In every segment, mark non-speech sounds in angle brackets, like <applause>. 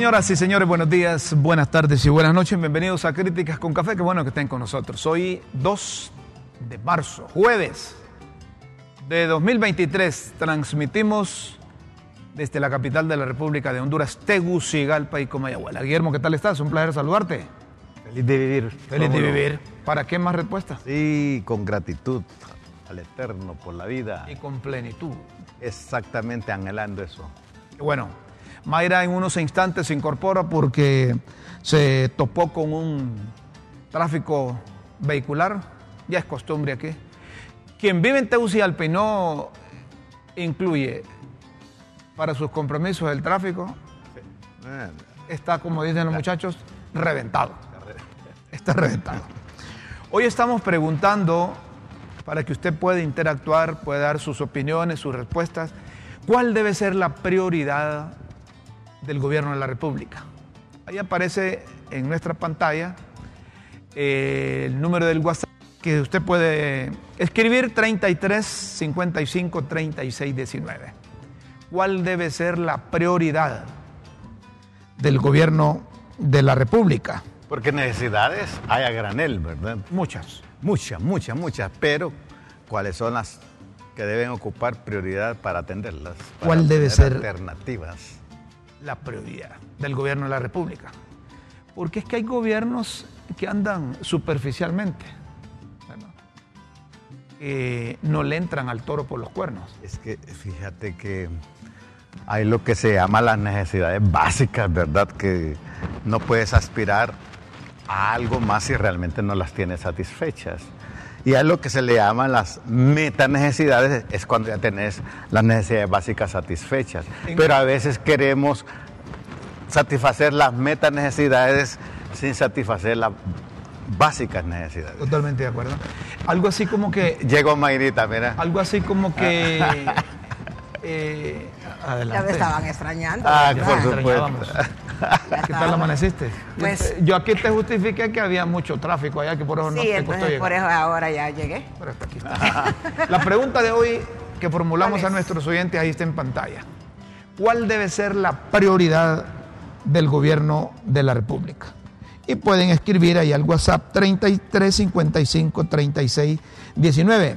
Señoras y señores, buenos días, buenas tardes y buenas noches. Bienvenidos a Críticas con Café. Qué bueno que estén con nosotros. Hoy 2 de marzo, jueves de 2023. Transmitimos desde la capital de la República de Honduras, Tegucigalpa y Comayagüela. Guillermo, ¿qué tal estás? Un placer saludarte. Feliz de vivir. Feliz de vivir. ¿Para qué más respuestas? Sí, con gratitud al Eterno por la vida. Y con plenitud. Exactamente, anhelando eso. Bueno. Mayra en unos instantes se incorpora porque se topó con un tráfico vehicular. Ya es costumbre aquí. Quien vive en Tegucigalpa y no incluye para sus compromisos el tráfico, está, como dicen los muchachos, reventado. Está reventado. Hoy estamos preguntando, para que usted pueda interactuar, pueda dar sus opiniones, sus respuestas, ¿cuál debe ser la prioridad del gobierno de la República? Ahí aparece en nuestra pantalla eh, el número del WhatsApp que usted puede escribir 33 55 36 19. ¿Cuál debe ser la prioridad del gobierno de la República? Porque necesidades hay a granel, ¿verdad? Muchas. Muchas, muchas, muchas. Pero, ¿cuáles son las que deben ocupar prioridad para atenderlas? Para ¿Cuál debe ser Alternativas. La prioridad del gobierno de la República? Porque es que hay gobiernos que andan superficialmente, que no le entran al toro por los cuernos. Es que fíjate que hay lo que se llama las necesidades básicas, ¿verdad? Que no puedes aspirar a algo más si realmente no las tienes satisfechas. Y hay lo que se le llama las meta necesidades, es cuando ya tenés las necesidades básicas satisfechas. Pero a veces queremos satisfacer las meta necesidades sin satisfacer las básicas necesidades. Totalmente de acuerdo. Algo así como que, Llegó Mayrita, mira. algo así como que, <laughs> eh, adelante. Ya me estaban extrañando. Ah, ¿verdad? por supuesto. <laughs> ¿Qué tal amaneciste? Pues- Yo aquí te justifiqué que había mucho tráfico allá, que por eso no te costó entonces por llegar. eso ahora ya llegué. Pero hasta aquí está. La pregunta de hoy que formulamos ¿Cuál a es? nuestros oyentes ahí está en pantalla. ¿Cuál debe ser la prioridad del gobierno de la República? Y pueden escribir ahí al WhatsApp 33 55 36 19.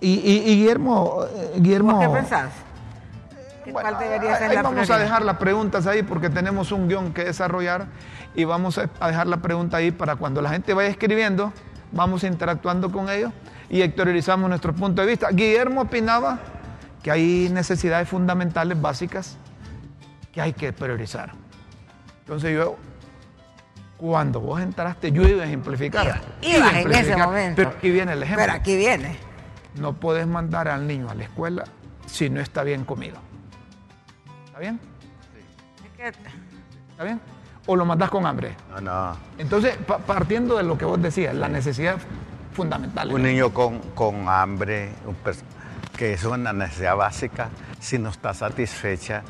Y, y- y Guillermo, eh, Guillermo ¿Vos qué pensás? ¿Qué- bueno, ¿Cuál debería ser ahí la vamos a dejar las preguntas ahí porque tenemos un guion que desarrollar y vamos a dejar la pregunta ahí para cuando la gente vaya escribiendo, vamos interactuando con ellos y exteriorizamos nuestro punto de vista. Guillermo opinaba que hay necesidades fundamentales básicas que hay que priorizar. Entonces yo, cuando vos entraste, yo iba a ejemplificar. Iba- Iba a ibas en ese momento. Pero aquí viene el ejemplo. Pero aquí viene. No puedes mandar al niño a la escuela si no está bien comido. ¿Está bien? Que- ¿Está bien? O lo mandas con hambre. No, no. Entonces, pa- partiendo de lo que vos decías, la necesidad fundamental. Un niño con, con hambre, un que es una necesidad básica, si no está satisfecha,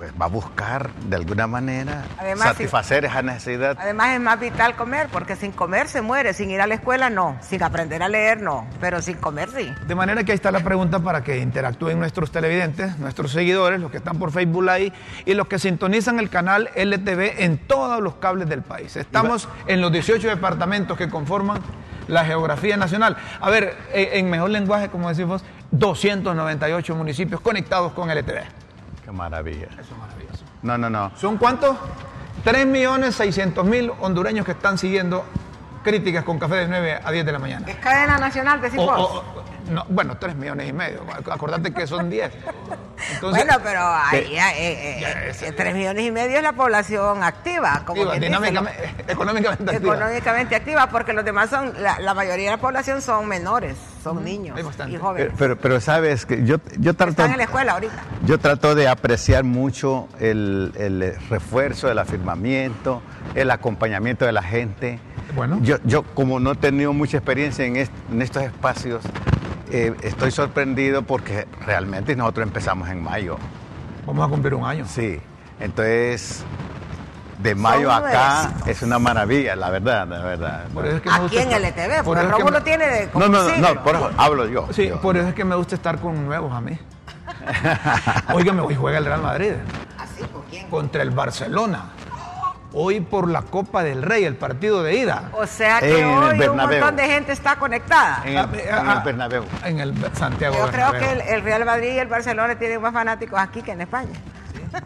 pues va a buscar de alguna manera Además, si- satisfacer esa necesidad. Además es más vital comer, porque sin comer se muere, sin ir a la escuela no, sin aprender a leer no, pero sin comer sí. De manera que ahí está la pregunta para que interactúen nuestros televidentes, nuestros seguidores, los que están por Facebook Live y los que sintonizan el canal LTV en todos los cables del país. Estamos en los 18 departamentos que conforman la geografía nacional. A ver, eh, en mejor lenguaje, como decimos, 298 municipios conectados con LTV. Qué maravilla. Eso es maravilloso. No, no, no. ¿Son cuántos? 3.600.000 hondureños que están siguiendo críticas con café de 9 a 10 de la mañana. Es cadena nacional, o- o- no, bueno, 3 millones y medio. Acordate que son 10. Entonces, bueno, pero ahí, Sí. eh, eh, eh, tres millones y medio es la población activa, como dice, económicamente activa. económicamente activa, porque los demás son, la, la mayoría de la población son menores, son niños y Pero, jóvenes. pero, pero sabes que yo, yo trato... Están en la escuela ahorita. Yo trato de apreciar mucho el, el refuerzo, el afirmamiento, el acompañamiento de la gente. Bueno. Yo, yo como no he tenido mucha experiencia en, est- en estos espacios, eh, estoy sorprendido porque realmente nosotros empezamos en mayo. Vamos a cumplir un año. Sí, entonces de mayo acá es una maravilla, la verdad, la verdad. Por eso es que me Aquí en estar- LTV, por porque Rómulo me- tiene de como No, no, no, siglo. no, por eso hablo yo. Sí, yo. por eso es que me gusta estar con nuevos a mí. <laughs> Óigame, hoy juega el Real Madrid. Así, pues. contra el Barcelona. Hoy por la Copa del Rey, el partido de ida. O sea que En hoy un montón de gente está conectada. En el, en Ah, el Bernabéu. En el Santiago Yo creo Bernabéu. que el, el Real Madrid y el Barcelona tienen más fanáticos aquí que en España. <laughs>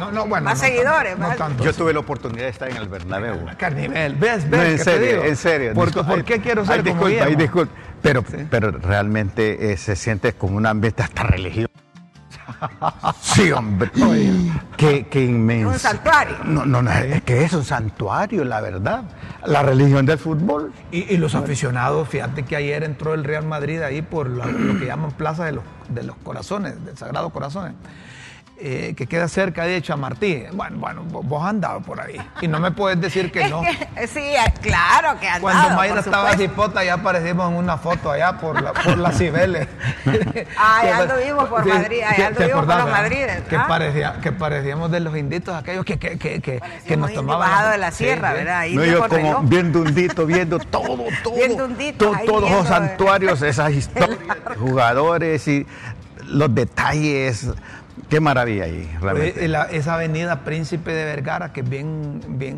No, no, bueno, más no seguidores, más. tanto. Yo tuve la oportunidad de estar en el Bernabéu. Carnivel, ¿ves? No, ¿Ves? en ¿Qué te serio, digo? en serio. ¿Por, Disculpa, por qué quiero ser ay, como disculpa, disculpa. Pero, Sí. pero realmente eh, se siente como un ambiente hasta religioso. <laughs> Sí, hombre. Qué, qué inmenso. Un santuario. No, no, no, es que es un santuario, la verdad. La religión del fútbol. Y, y los aficionados, fíjate que ayer entró el Real Madrid ahí por la- lo que llaman Plaza de los, de los Corazones, del Sagrado Corazones, eh, que queda cerca de Chamartí. Bueno, bueno, vos has andado por ahí. Y no me puedes decir que no. que- sí, claro que han Cuando Mayra estaba cipota, ya aparecimos en una foto allá por, la, por las Cibeles. <laughs> Ah, ya anduvimos por Madrid, allá anduvimos ¿te por los? Madrides, Que, ah? parecía, que parecíamos de los inditos aquellos que, que, que, que, nos tomaban. bajados de la Sí, sierra, sí. ¿verdad? Ahí No, yo como reloj. viendo hundito, <laughs> viendo todo, todo. Viendo to- todos viendo, los eh. santuarios, esas <laughs> historias, jugadores y los detalles. Qué maravilla ahí, realmente. Oye, la- esa avenida Príncipe de Vergara, que es bien, bien,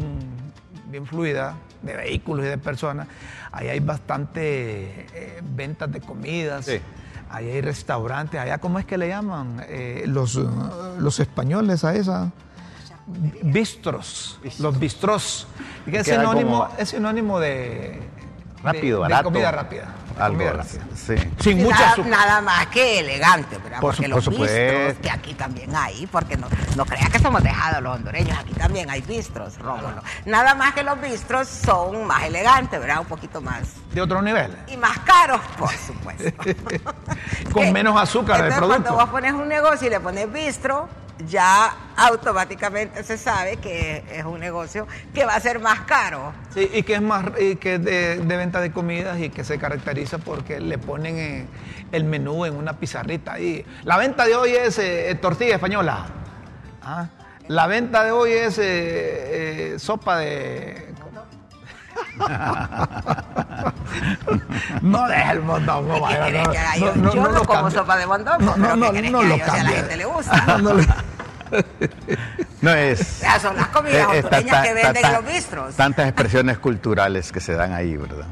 bien fluida, de vehículos y de personas, ahí hay bastante eh, ventas de comidas, Sí. ahí hay restaurantes, allá cómo es que le llaman Eh, los, los españoles a esa bistros, los bistros, que es sinónimo, como- es sinónimo de Rápido, de, de barato. comida rápida, de Algo, comida rápida. sí. sin Sí, mucha nada, azúcar. nada más que elegante, ¿verdad? Por porque su- los por bistros, que aquí también hay, porque no, no creas que somos dejados los hondureños, aquí también hay bistros, Rómulo. Nada más que los bistros son más elegantes, ¿verdad? Un poquito más. de otro nivel. Y más caros, por supuesto. <laughs> Con menos azúcar entonces, producto. Cuando vos pones un negocio y le pones bistro, ya automáticamente se sabe que es un negocio que va a ser más caro. Sí, y que es más y que de, de venta de comidas y que se caracteriza porque le ponen eh, el menú en una pizarrita ahí. La venta de hoy es eh, tortilla española. Ah, La venta de hoy es eh, eh, sopa de. <laughs> no deja el mondongo, ¿Qué vaya, querés no, yo? no, no, Yo no no lo como sopa de mondongo, No, no, no, ¿qué querés no que lo la gente le gusta? <laughs> No es. Son las comidas hondureñas ta- que venden ta- en los bistros. Tantas expresiones culturales que se dan ahí, ¿verdad?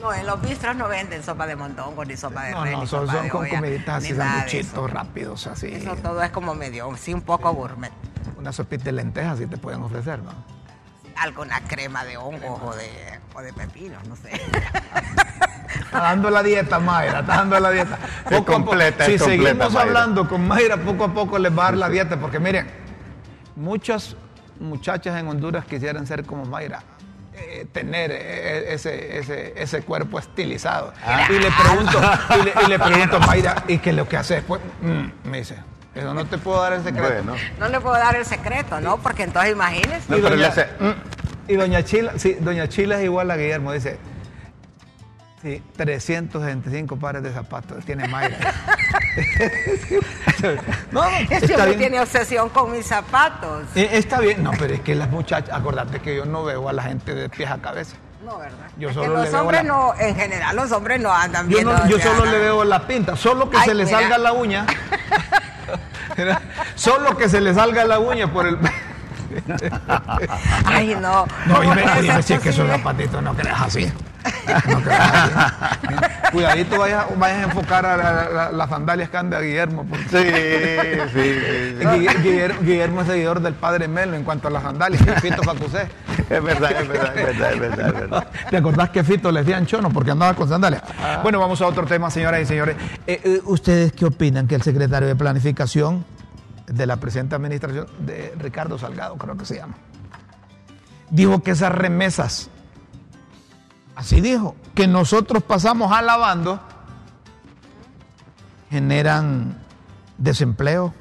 No, en los bistros no venden sopa de mondongo, ni sopa de No, res, no, ni son, sopa son de con olla, comiditas así, sanduchitos rápidos, así. Eso todo es como medio, sí, un poco gourmet. Una sopita de lentejas sí te pueden ofrecer, ¿no? Alguna crema de hongos o de, o de pepinos, no sé. <laughs> Está dando la dieta, Mayra, está dando la dieta. Es completa, si es completa, seguimos Mayra. hablando con Mayra, poco a poco les va a dar la dieta, porque miren, muchas muchachas en Honduras quisieran ser como Mayra. eh, tener eh, ese, ese, ese cuerpo estilizado. Y le pregunto, y le, y le pregunto, Mayra, ¿y qué es lo que hace después? Mm, me dice, eso no te puedo dar el secreto. Bueno. No le puedo dar el secreto, ¿no? Porque entonces imagínese. No, Y doña- hace, mm, Y doña Chila, sí, doña Chila es igual a Guillermo, dice, sí, 365 pares de zapatos tiene Mayra. <laughs> no, no, hombre bien. tiene obsesión con mis zapatos. Eh, Está bien, no, pero es que las muchachas, acordate que yo no veo a la gente de pies a cabeza. No, ¿verdad? Yo Es solo que le los veo hombres la- no, en general, los hombres no andan Yo, no- yo solo le veo la pinta, solo que Ay, se le mira. salga la uña. <laughs> solo que se le salga la uña por el... Ay, no. No, ¿Cómo y me, es que esos zapatitos no creas así. No. Cuidadito vayas, vayas a enfocar a la- la- las sandalias que anda Guillermo. porque- sí, sí, sí, sí. Gui- Guillermo, Guillermo es seguidor del padre Melo en cuanto a las sandalias. Fito Facusé. Es verdad, es verdad, es verdad, es verdad, es verdad. ¿Te acordás que Fito le decían chono porque andaba con sandalias? Bueno, vamos a otro tema, señoras y señores. Eh, eh, ¿Ustedes qué opinan que el secretario de Planificación de la presente administración, de Ricardo Salgado, creo que se llama, dijo que esas remesas, así dijo, que nosotros pasamos alabando, generan desempleo,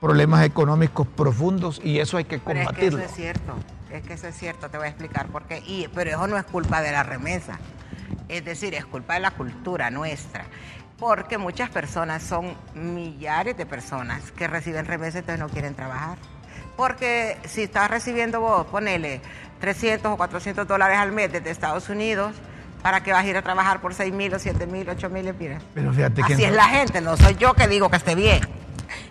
problemas económicos profundos y eso hay que Pero es que combatirlo. eso es cierto, es que eso es cierto, te voy a explicar por qué. Y, pero eso no es culpa de la remesa, es decir, es culpa de la cultura nuestra. Porque muchas personas son millares de personas que reciben remesas y entonces no quieren trabajar. Porque si estás recibiendo vos, ponele 300 o 400 dólares al mes desde Estados Unidos, ¿para qué vas a ir a trabajar por 6 mil o 7 mil, 8 mil empiras? Pero fíjate que Así no- es la gente, no soy yo que digo que esté bien.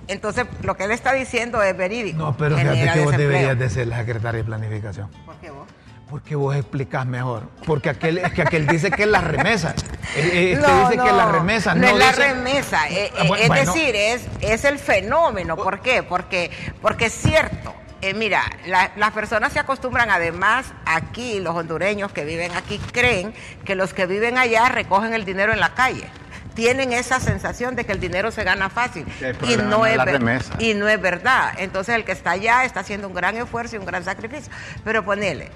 Entonces, lo que él está diciendo es verídico. No, pero fíjate que vos deberías de ser la secretaria de planificación. ¿Por qué vos? Porque vos explicás mejor. Porque aquel, es que aquel dice que es la remesa. Este dice que es la remesa. No, es la remesa. Eh, ah, eh, es decir, es, es el fenómeno. ¿Por qué? Porque, porque es cierto. Eh, mira, las personas se acostumbran, además, aquí, los hondureños que viven aquí creen que los que viven allá recogen el dinero en la calle tienen esa sensación de que el dinero se gana fácil y no, es y no es verdad. Entonces el que está allá está haciendo un gran esfuerzo y un gran sacrificio. Pero ponele,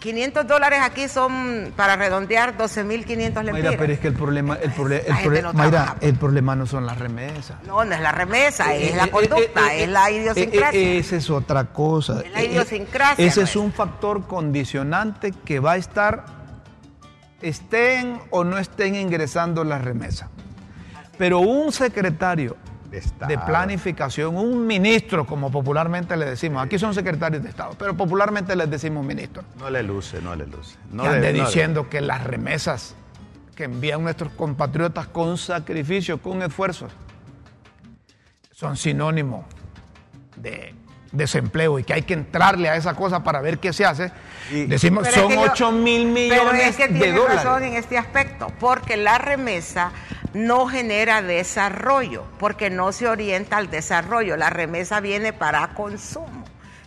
500 dólares aquí son, para redondear, 12.500 lempiras. Mira, pero es que el problema, el, el, el problema no son las remesas. No, no es la remesa, eh, es la eh, conducta, eh, es la idiosincrasia. esa es otra cosa. Es la idiosincrasia. ese es un factor condicionante que va a estar, estén o no estén ingresando las remesas. Pero un secretario de, planificación, un ministro, como popularmente le decimos. Aquí son secretarios de Estado, pero popularmente les decimos ministro. No le luce, no le luce. No ande diciendo que las remesas que envían nuestros compatriotas con sacrificio, con esfuerzo, son sinónimo de desempleo y que hay que entrarle a esa cosa para ver qué se hace. Decimos, son 8 mil millones pero es que tiene razón en este aspecto, porque la remesa no genera desarrollo, porque no se orienta al desarrollo. La remesa viene para consumo.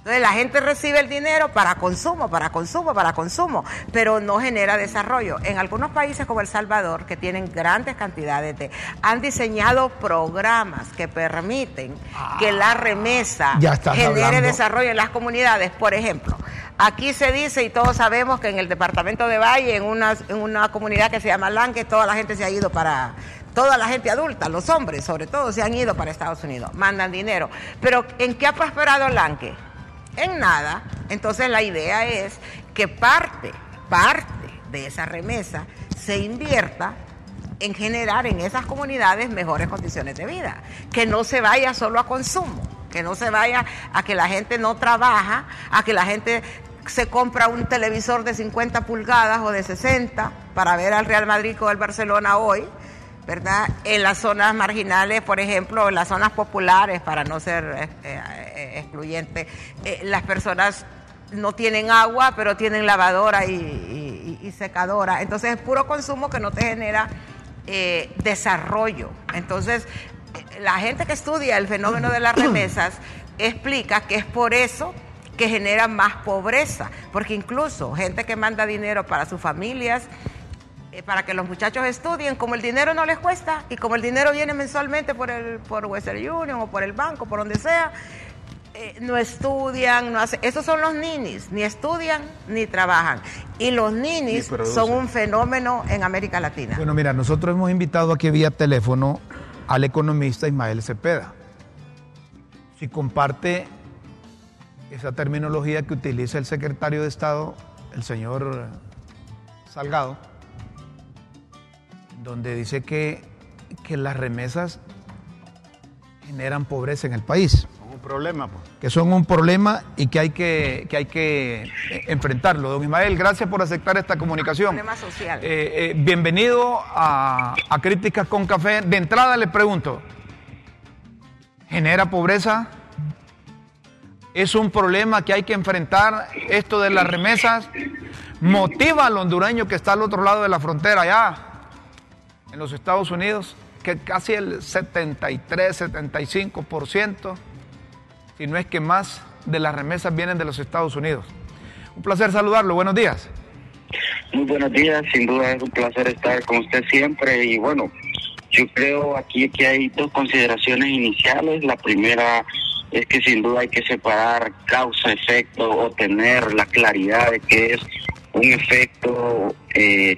Entonces la gente recibe el dinero para consumo, para consumo, para consumo, pero no genera desarrollo. En algunos países como El Salvador, que tienen grandes cantidades de, han diseñado programas que permiten que la ah, remesa genere desarrollo en las comunidades. Por ejemplo, aquí se dice y todos sabemos que en el departamento de Valle, en una, en una comunidad que se llama Lanque, toda la gente se ha ido para, toda la gente adulta, los hombres sobre todo, se han ido para Estados Unidos, mandan dinero. Pero ¿en qué ha prosperado Lanque? En nada. Entonces la idea es que parte, parte de esa remesa se invierta en generar en esas comunidades mejores condiciones de vida, que no se vaya solo a consumo, que no se vaya a que la gente no trabaja, a que la gente se compra un televisor de 50 pulgadas o de 60 para ver al Real Madrid o al Barcelona hoy, ¿verdad? En las zonas marginales, por ejemplo, en las zonas populares, para no ser eh, eh, excluyente, eh, las personas no tienen agua, pero tienen lavadora y, secadora. Entonces es puro consumo que no te genera desarrollo. Entonces, la gente que estudia el fenómeno de las remesas <clears throat> explica que es por eso que genera más pobreza, porque incluso gente que manda dinero para sus familias, eh, para que los muchachos estudien, como el dinero no les cuesta y como el dinero viene mensualmente por, el, por Western Union o por el banco, por donde sea, eh, no estudian, no hacen. Esos son los ninis, ni estudian ni trabajan. Y los ninis son un fenómeno en América Latina. Bueno, mira, nosotros hemos invitado aquí vía teléfono al economista Ismael Cepeda. Si comparte esa terminología que utiliza el secretario de Estado, el señor Salgado donde dice que, las remesas generan pobreza en el país. Son un problema. Pues. Que son un problema y que hay que, hay que eh, enfrentarlo. Don Ismael, gracias por aceptar esta comunicación. Problema social. Eh, eh, bienvenido a, a Críticas con Café. De entrada le pregunto, ¿genera pobreza? ¿Es un problema que hay que enfrentar esto de las remesas? ¿Motiva al hondureño que está al otro lado de la frontera allá? En los Estados Unidos, que casi el 73, 75%, si no es que más, de las remesas vienen de los Estados Unidos. Un placer saludarlo, buenos días. Muy buenos días, sin duda es un placer estar con usted siempre y bueno, yo creo aquí que hay dos consideraciones iniciales. La primera es que sin duda hay que separar causa-efecto o tener la claridad de que es un efecto eh,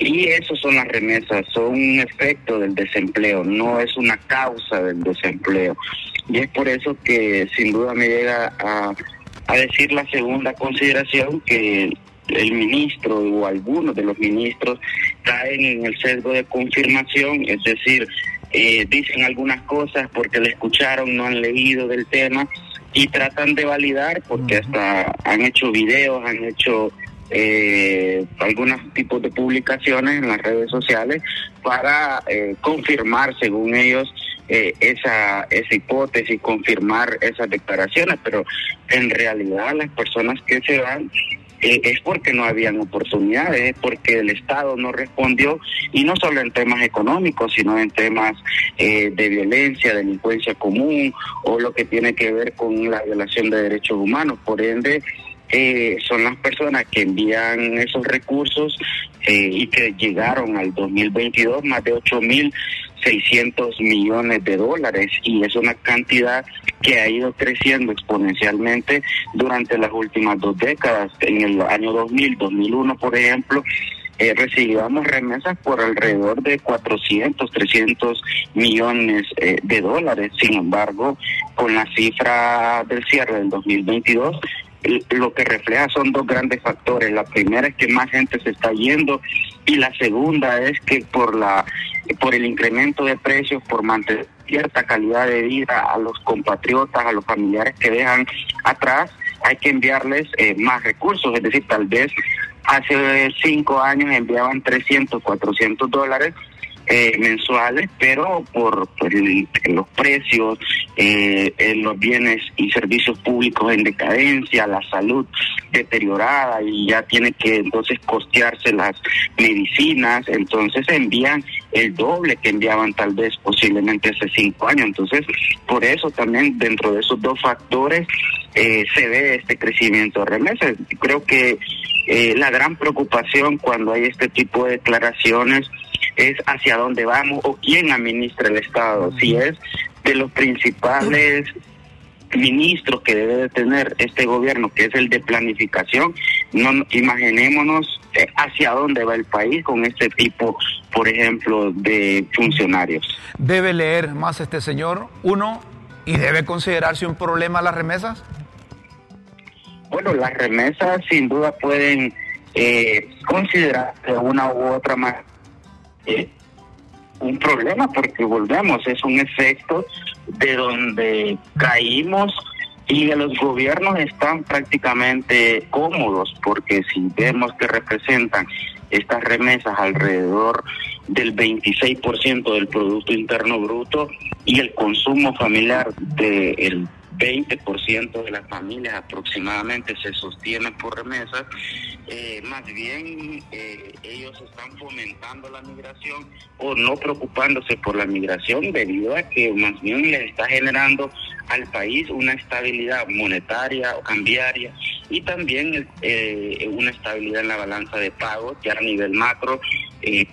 y eso son las remesas, son un efecto del desempleo, no es una causa del desempleo. Y es por eso que sin duda me llega a, decir la segunda consideración que el ministro o algunos de los ministros caen en el sesgo de confirmación, es decir, eh, dicen algunas cosas porque le escucharon, no han leído del tema y tratan de validar porque hasta han hecho videos, han hecho eh, algunos tipos de publicaciones en las redes sociales para eh, confirmar, según ellos, eh, esa, esa hipótesis, confirmar esas declaraciones, pero en realidad las personas que se van eh, es porque no habían oportunidades, es porque el Estado no respondió, y no solo en temas económicos, sino en temas eh, de violencia, delincuencia común, o lo que tiene que ver con la violación de derechos humanos. Por ende, eh, son las personas que envían esos recursos eh, y que llegaron al 2022 más de 8.600 millones de dólares y es una cantidad que ha ido creciendo exponencialmente durante las últimas dos décadas. En el año 2000, 2001, por ejemplo, eh, recibíamos remesas por alrededor de 400, 300 millones eh, de dólares. Sin embargo, con la cifra del cierre del 2022, lo que refleja son dos grandes factores. La primera es que más gente se está yendo y la segunda es que por la por el incremento de precios, por mantener cierta calidad de vida a los compatriotas, a los familiares que dejan atrás, hay que enviarles eh, más recursos. Es decir, tal vez hace cinco años enviaban 300, 400 dólares eh, mensuales, pero por, los precios, eh, los bienes y servicios públicos en decadencia, la salud deteriorada y ya tiene que entonces costearse las medicinas, entonces envían el doble que enviaban tal vez posiblemente hace cinco años. Entonces, por eso también dentro de esos dos factores eh, se ve este crecimiento de remesas. Creo que eh, la gran preocupación cuando hay este tipo de declaraciones es hacia dónde vamos o quién administra el Estado. Si es de los principales ministros que debe de tener este gobierno, que es el de planificación, no imaginémonos eh, hacia dónde va el país con este tipo, por ejemplo, de funcionarios. ¿Debe leer más este señor, uno, y debe considerarse un problema las remesas? Bueno, las remesas sin duda pueden eh, considerar de una u otra manera eh, un problema porque volvemos, es un efecto de donde caímos y los gobiernos están prácticamente cómodos porque si vemos que representan estas remesas alrededor del 26% del Producto Interno Bruto y el consumo familiar del 20% de las familias aproximadamente se sostienen por remesas, eh, más bien eh, ellos están fomentando la migración o no preocupándose por la migración debido a que más bien les está generando al país una estabilidad monetaria o cambiaria y también eh, una estabilidad en la balanza de pagos ya a nivel macro,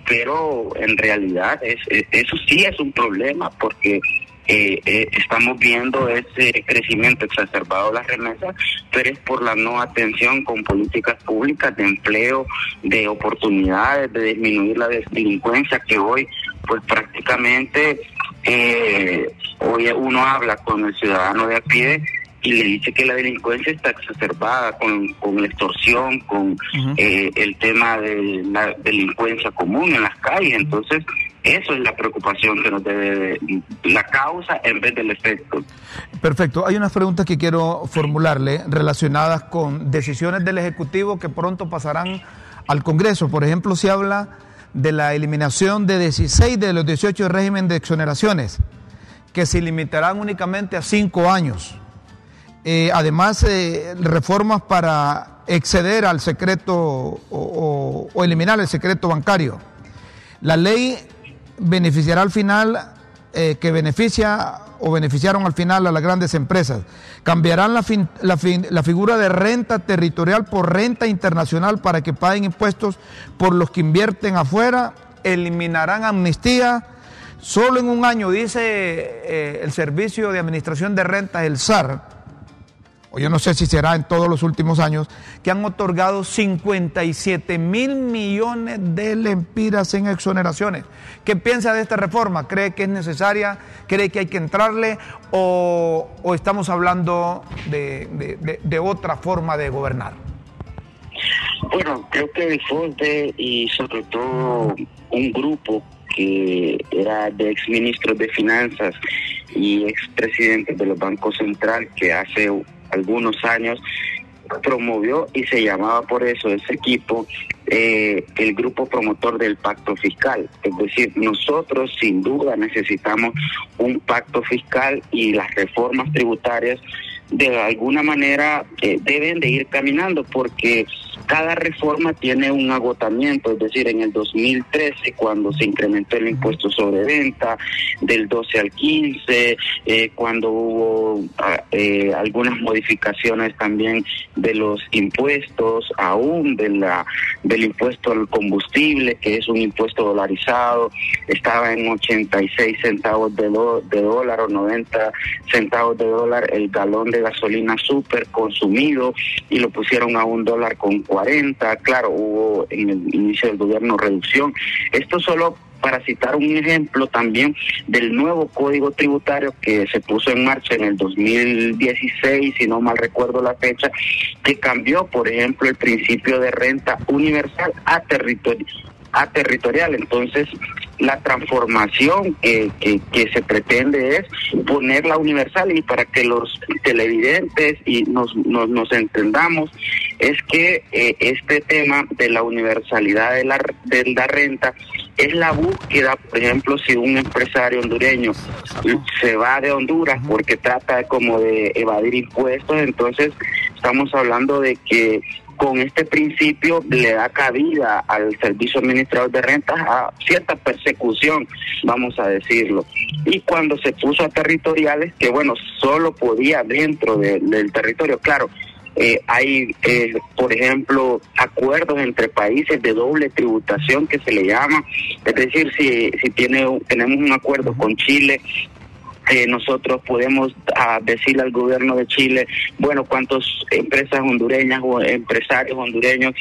pero en realidad es, eso sí es un problema porque eh, eh, estamos viendo ese crecimiento exacerbado de las remesas, pero es por la no atención con políticas públicas de empleo, de oportunidades, de disminuir la delincuencia que hoy pues prácticamente eh, hoy uno habla con el ciudadano de a pie y le dice que la delincuencia está exacerbada con, con la extorsión, con eh, el tema de la delincuencia común en las calles. Entonces, eso es la preocupación que nos debe, la causa en vez del efecto. Perfecto. Hay unas preguntas que quiero formularle relacionadas con decisiones del Ejecutivo que pronto pasarán al Congreso. Por ejemplo, se habla de la eliminación de 16 de los 18 régimen de exoneraciones, que se limitarán únicamente a 5 años. Eh, además, eh, reformas para exceder al secreto o, o eliminar el secreto bancario. La ley beneficiará al final, eh, que beneficia o beneficiaron al final a las grandes empresas. Cambiarán la, la, figura de renta territorial por renta internacional para que paguen impuestos por los que invierten afuera. Eliminarán amnistía. Solo en un año, dice eh, el Servicio de Administración de Rentas, el SAR, o yo no sé si será en todos los últimos años, que han otorgado 57 mil millones de lempiras en exoneraciones. ¿Qué piensa de esta reforma? ¿Cree que es necesaria? ¿Cree que hay que entrarle? ¿O, estamos hablando de, otra forma de gobernar? Bueno, creo que el FONDE y sobre todo un grupo que era de exministros de finanzas y expresidentes de los bancos centrales que hace algunos años promovió y se llamaba por eso ese equipo eh, el grupo promotor del pacto fiscal. Es decir, nosotros sin duda necesitamos un pacto fiscal y las reformas tributarias de alguna manera eh, deben de ir caminando porque cada reforma tiene un agotamiento, es decir, en el 2013 cuando se incrementó el impuesto sobre venta del 12 al 15, eh, cuando hubo ah, eh, algunas modificaciones también de los impuestos, aún de la del impuesto al combustible, que es un impuesto dolarizado, estaba en 86 centavos de, de dólar o 90 centavos de dólar el galón de gasolina súper consumido y lo pusieron a un dólar con 40. Claro, hubo en el inicio del gobierno reducción. Esto solo para citar un ejemplo también del nuevo código tributario que se puso en marcha en el 2016, si no mal recuerdo la fecha, que cambió, por ejemplo, el principio de renta universal a territorio a territorial. Entonces, la transformación que, que, se pretende es ponerla universal y para que los televidentes y nos, nos, entendamos, es que eh, este tema de la universalidad de la, de la renta es la búsqueda, por ejemplo, si un empresario hondureño se va de Honduras porque trata como de evadir impuestos, entonces estamos hablando de que con este principio le da cabida al servicio administrador de rentas a cierta persecución, vamos a decirlo. Y cuando se puso a territoriales, que bueno, solo podía dentro del territorio, claro, eh, hay, eh, por ejemplo, acuerdos entre países de doble tributación que se le llama, es decir, si, si tiene, tenemos un acuerdo con Chile nosotros podemos ah, decirle al gobierno de Chile, bueno, cuántas empresas hondureñas o empresarios hondureños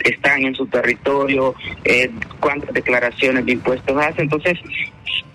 están en su territorio, eh, cuántas declaraciones de impuestos hacen. Entonces,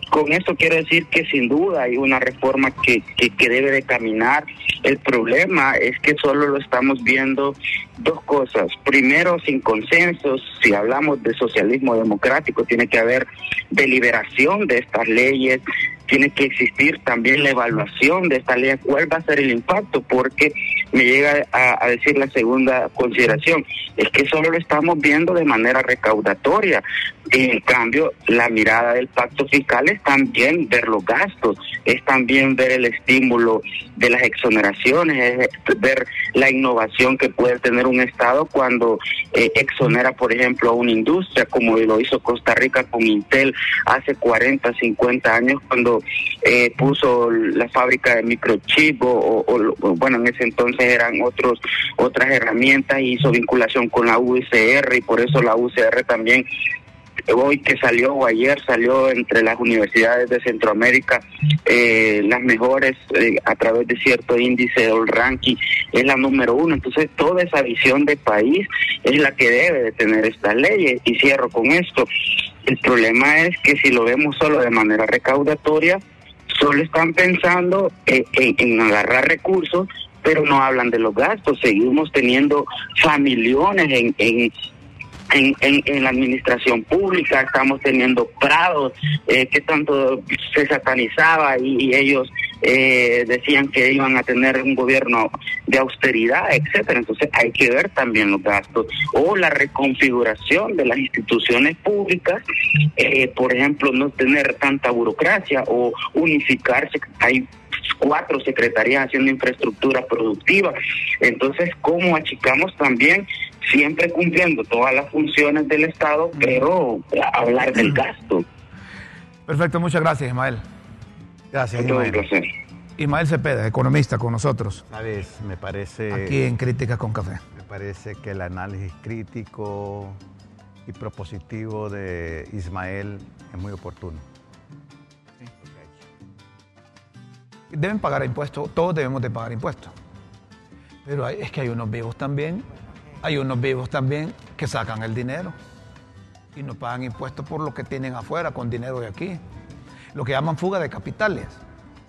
con esto quiero decir que sin duda hay una reforma que, que, debe de caminar. El problema es que solo lo estamos viendo dos cosas. Primero, sin consensos. Si hablamos de socialismo democrático, tiene que haber deliberación de estas leyes, tiene que existir también la evaluación de esta ley, cuál va a ser el impacto, porque me llega a, decir la segunda consideración, es que solo lo estamos viendo de manera recaudatoria. Y en cambio, la mirada del pacto fiscal es también ver los gastos, es también ver el estímulo de las exoneraciones, es ver la innovación que puede tener un Estado cuando eh, exonera, por ejemplo, a una industria, como lo hizo Costa Rica con Intel hace 40, 50 años, cuando eh, puso la fábrica de microchip, o, bueno, en ese entonces eran otros otras herramientas, y hizo vinculación con la UCR, y por eso la UCR también hoy que salió o ayer salió entre las universidades de Centroamérica eh, las mejores eh, a través de cierto índice o ranking es la número uno. Entonces toda esa visión de país es la que debe de tener estas leyes y cierro con esto. El problema es que si lo vemos solo de manera recaudatoria solo están pensando eh, en agarrar recursos pero no hablan de los gastos. Seguimos teniendo familiones en, en, en, en, la administración pública, estamos teniendo prados eh, que tanto se satanizaba y, ellos eh, decían que iban a tener un gobierno de austeridad, etcétera. Entonces hay que ver también los gastos o la reconfiguración de las instituciones públicas, eh, por ejemplo, no tener tanta burocracia o unificarse. Hay cuatro secretarías haciendo infraestructura productiva. Entonces, ¿cómo achicamos también siempre cumpliendo todas las funciones del Estado, pero hablar del gasto. Perfecto, muchas gracias, Ismael. Gracias, Ismael. Ismael Cepeda, economista con nosotros. Sabes, me parece... Aquí en Críticas con Café. Me parece que el análisis crítico y propositivo de Ismael es muy oportuno. Deben pagar impuestos, todos debemos de pagar impuestos. Pero es que hay unos vivos también hay unos vivos también que sacan el dinero y no pagan impuestos por lo que tienen afuera con dinero de aquí. Lo que llaman fuga de capitales.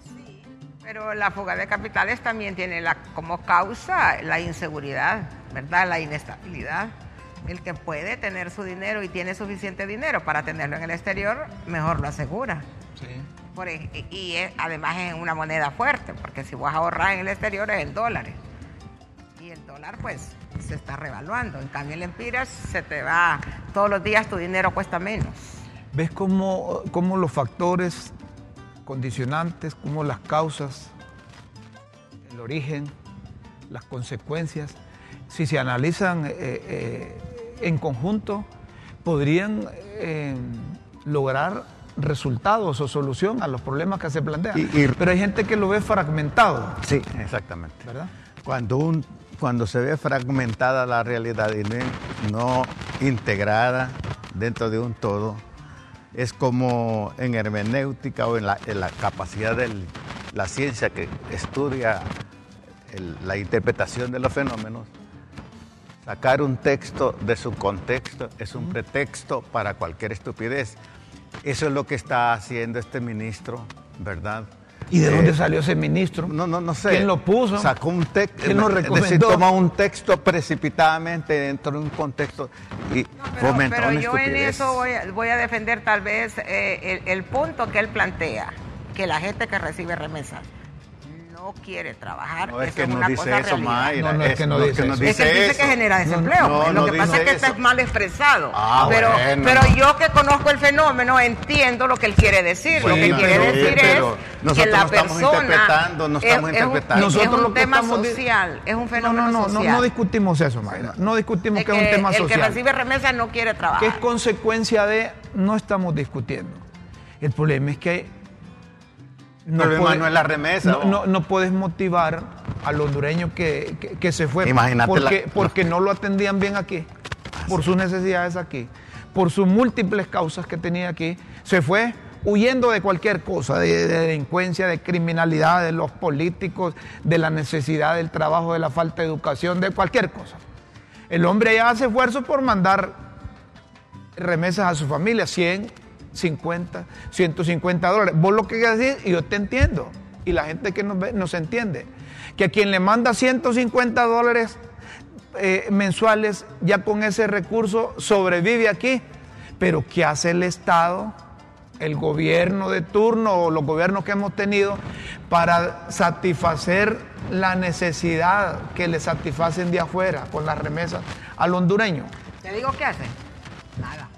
Sí, pero la fuga de capitales también tiene la, como causa la inseguridad, ¿verdad? La inestabilidad. El que puede tener su dinero y tiene suficiente dinero para tenerlo en el exterior, mejor lo asegura. Sí. Por, y, además es una moneda fuerte, porque si vas a ahorrar en el exterior es en dólares. Y el dólar dólar pues se está revaluando. En cambio el Empiras se te va, todos los días tu dinero cuesta menos. ¿Ves cómo, cómo los factores condicionantes, cómo las causas, el origen, las consecuencias, si se analizan eh, eh, en conjunto, podrían eh, lograr resultados o solución a los problemas que se plantean. Pero hay gente que lo ve fragmentado. Sí, exactamente. ¿Verdad? Cuando, un, cuando se ve fragmentada la realidad y no, integrada dentro de un todo, es como en hermenéutica o en la, capacidad de la ciencia que estudia la interpretación de los fenómenos, sacar un texto de su contexto es un pretexto para cualquier estupidez. Eso es lo que está haciendo este ministro, ¿verdad? ¿Y de dónde eh, salió ese ministro? No, no, no sé. ¿Quién lo puso? Sacó un texto. ¿Quién lo recomendó? Decir, toma un texto precipitadamente dentro de un contexto y no, pero, pero yo en eso voy a, defender tal vez eh, el punto que él plantea, que la gente que recibe remesas no quiere trabajar. No es que no dice eso, Mayra. No, no es, que no dice eso. Es que dice que genera desempleo. lo que pasa es que está mal expresado. Ah, pero, pero yo que conozco el fenómeno entiendo lo que él quiere decir. lo que quiere decir es que la persona no estamos interpretando. Es un tema social, es un fenómeno no, social. No, no discutimos eso, Mayra. No discutimos que, es un tema social. El que recibe remesa no quiere trabajar. Que es consecuencia de no estamos discutiendo. El problema es que no, no es la remesa. No, no, puedes motivar al hondureño que, que, se fue. Imagínate porque, porque no lo atendían bien aquí, por sus necesidades aquí, por sus múltiples causas que tenía aquí. Se fue huyendo de cualquier cosa, de, delincuencia, de criminalidad, de los políticos, de la necesidad del trabajo, de la falta de educación, de cualquier cosa. El hombre ya hace esfuerzo por mandar remesas a su familia, 100, 50, 150 dólares. Vos lo que y yo te entiendo, y la gente que nos ve nos entiende, que a quien le manda 150 dólares eh, mensuales, ya con ese recurso sobrevive aquí, pero ¿qué hace el Estado? el gobierno de turno o los gobiernos que hemos tenido para satisfacer la necesidad que le satisfacen de afuera con las remesas al hondureño. ¿Te digo qué hace? Nada.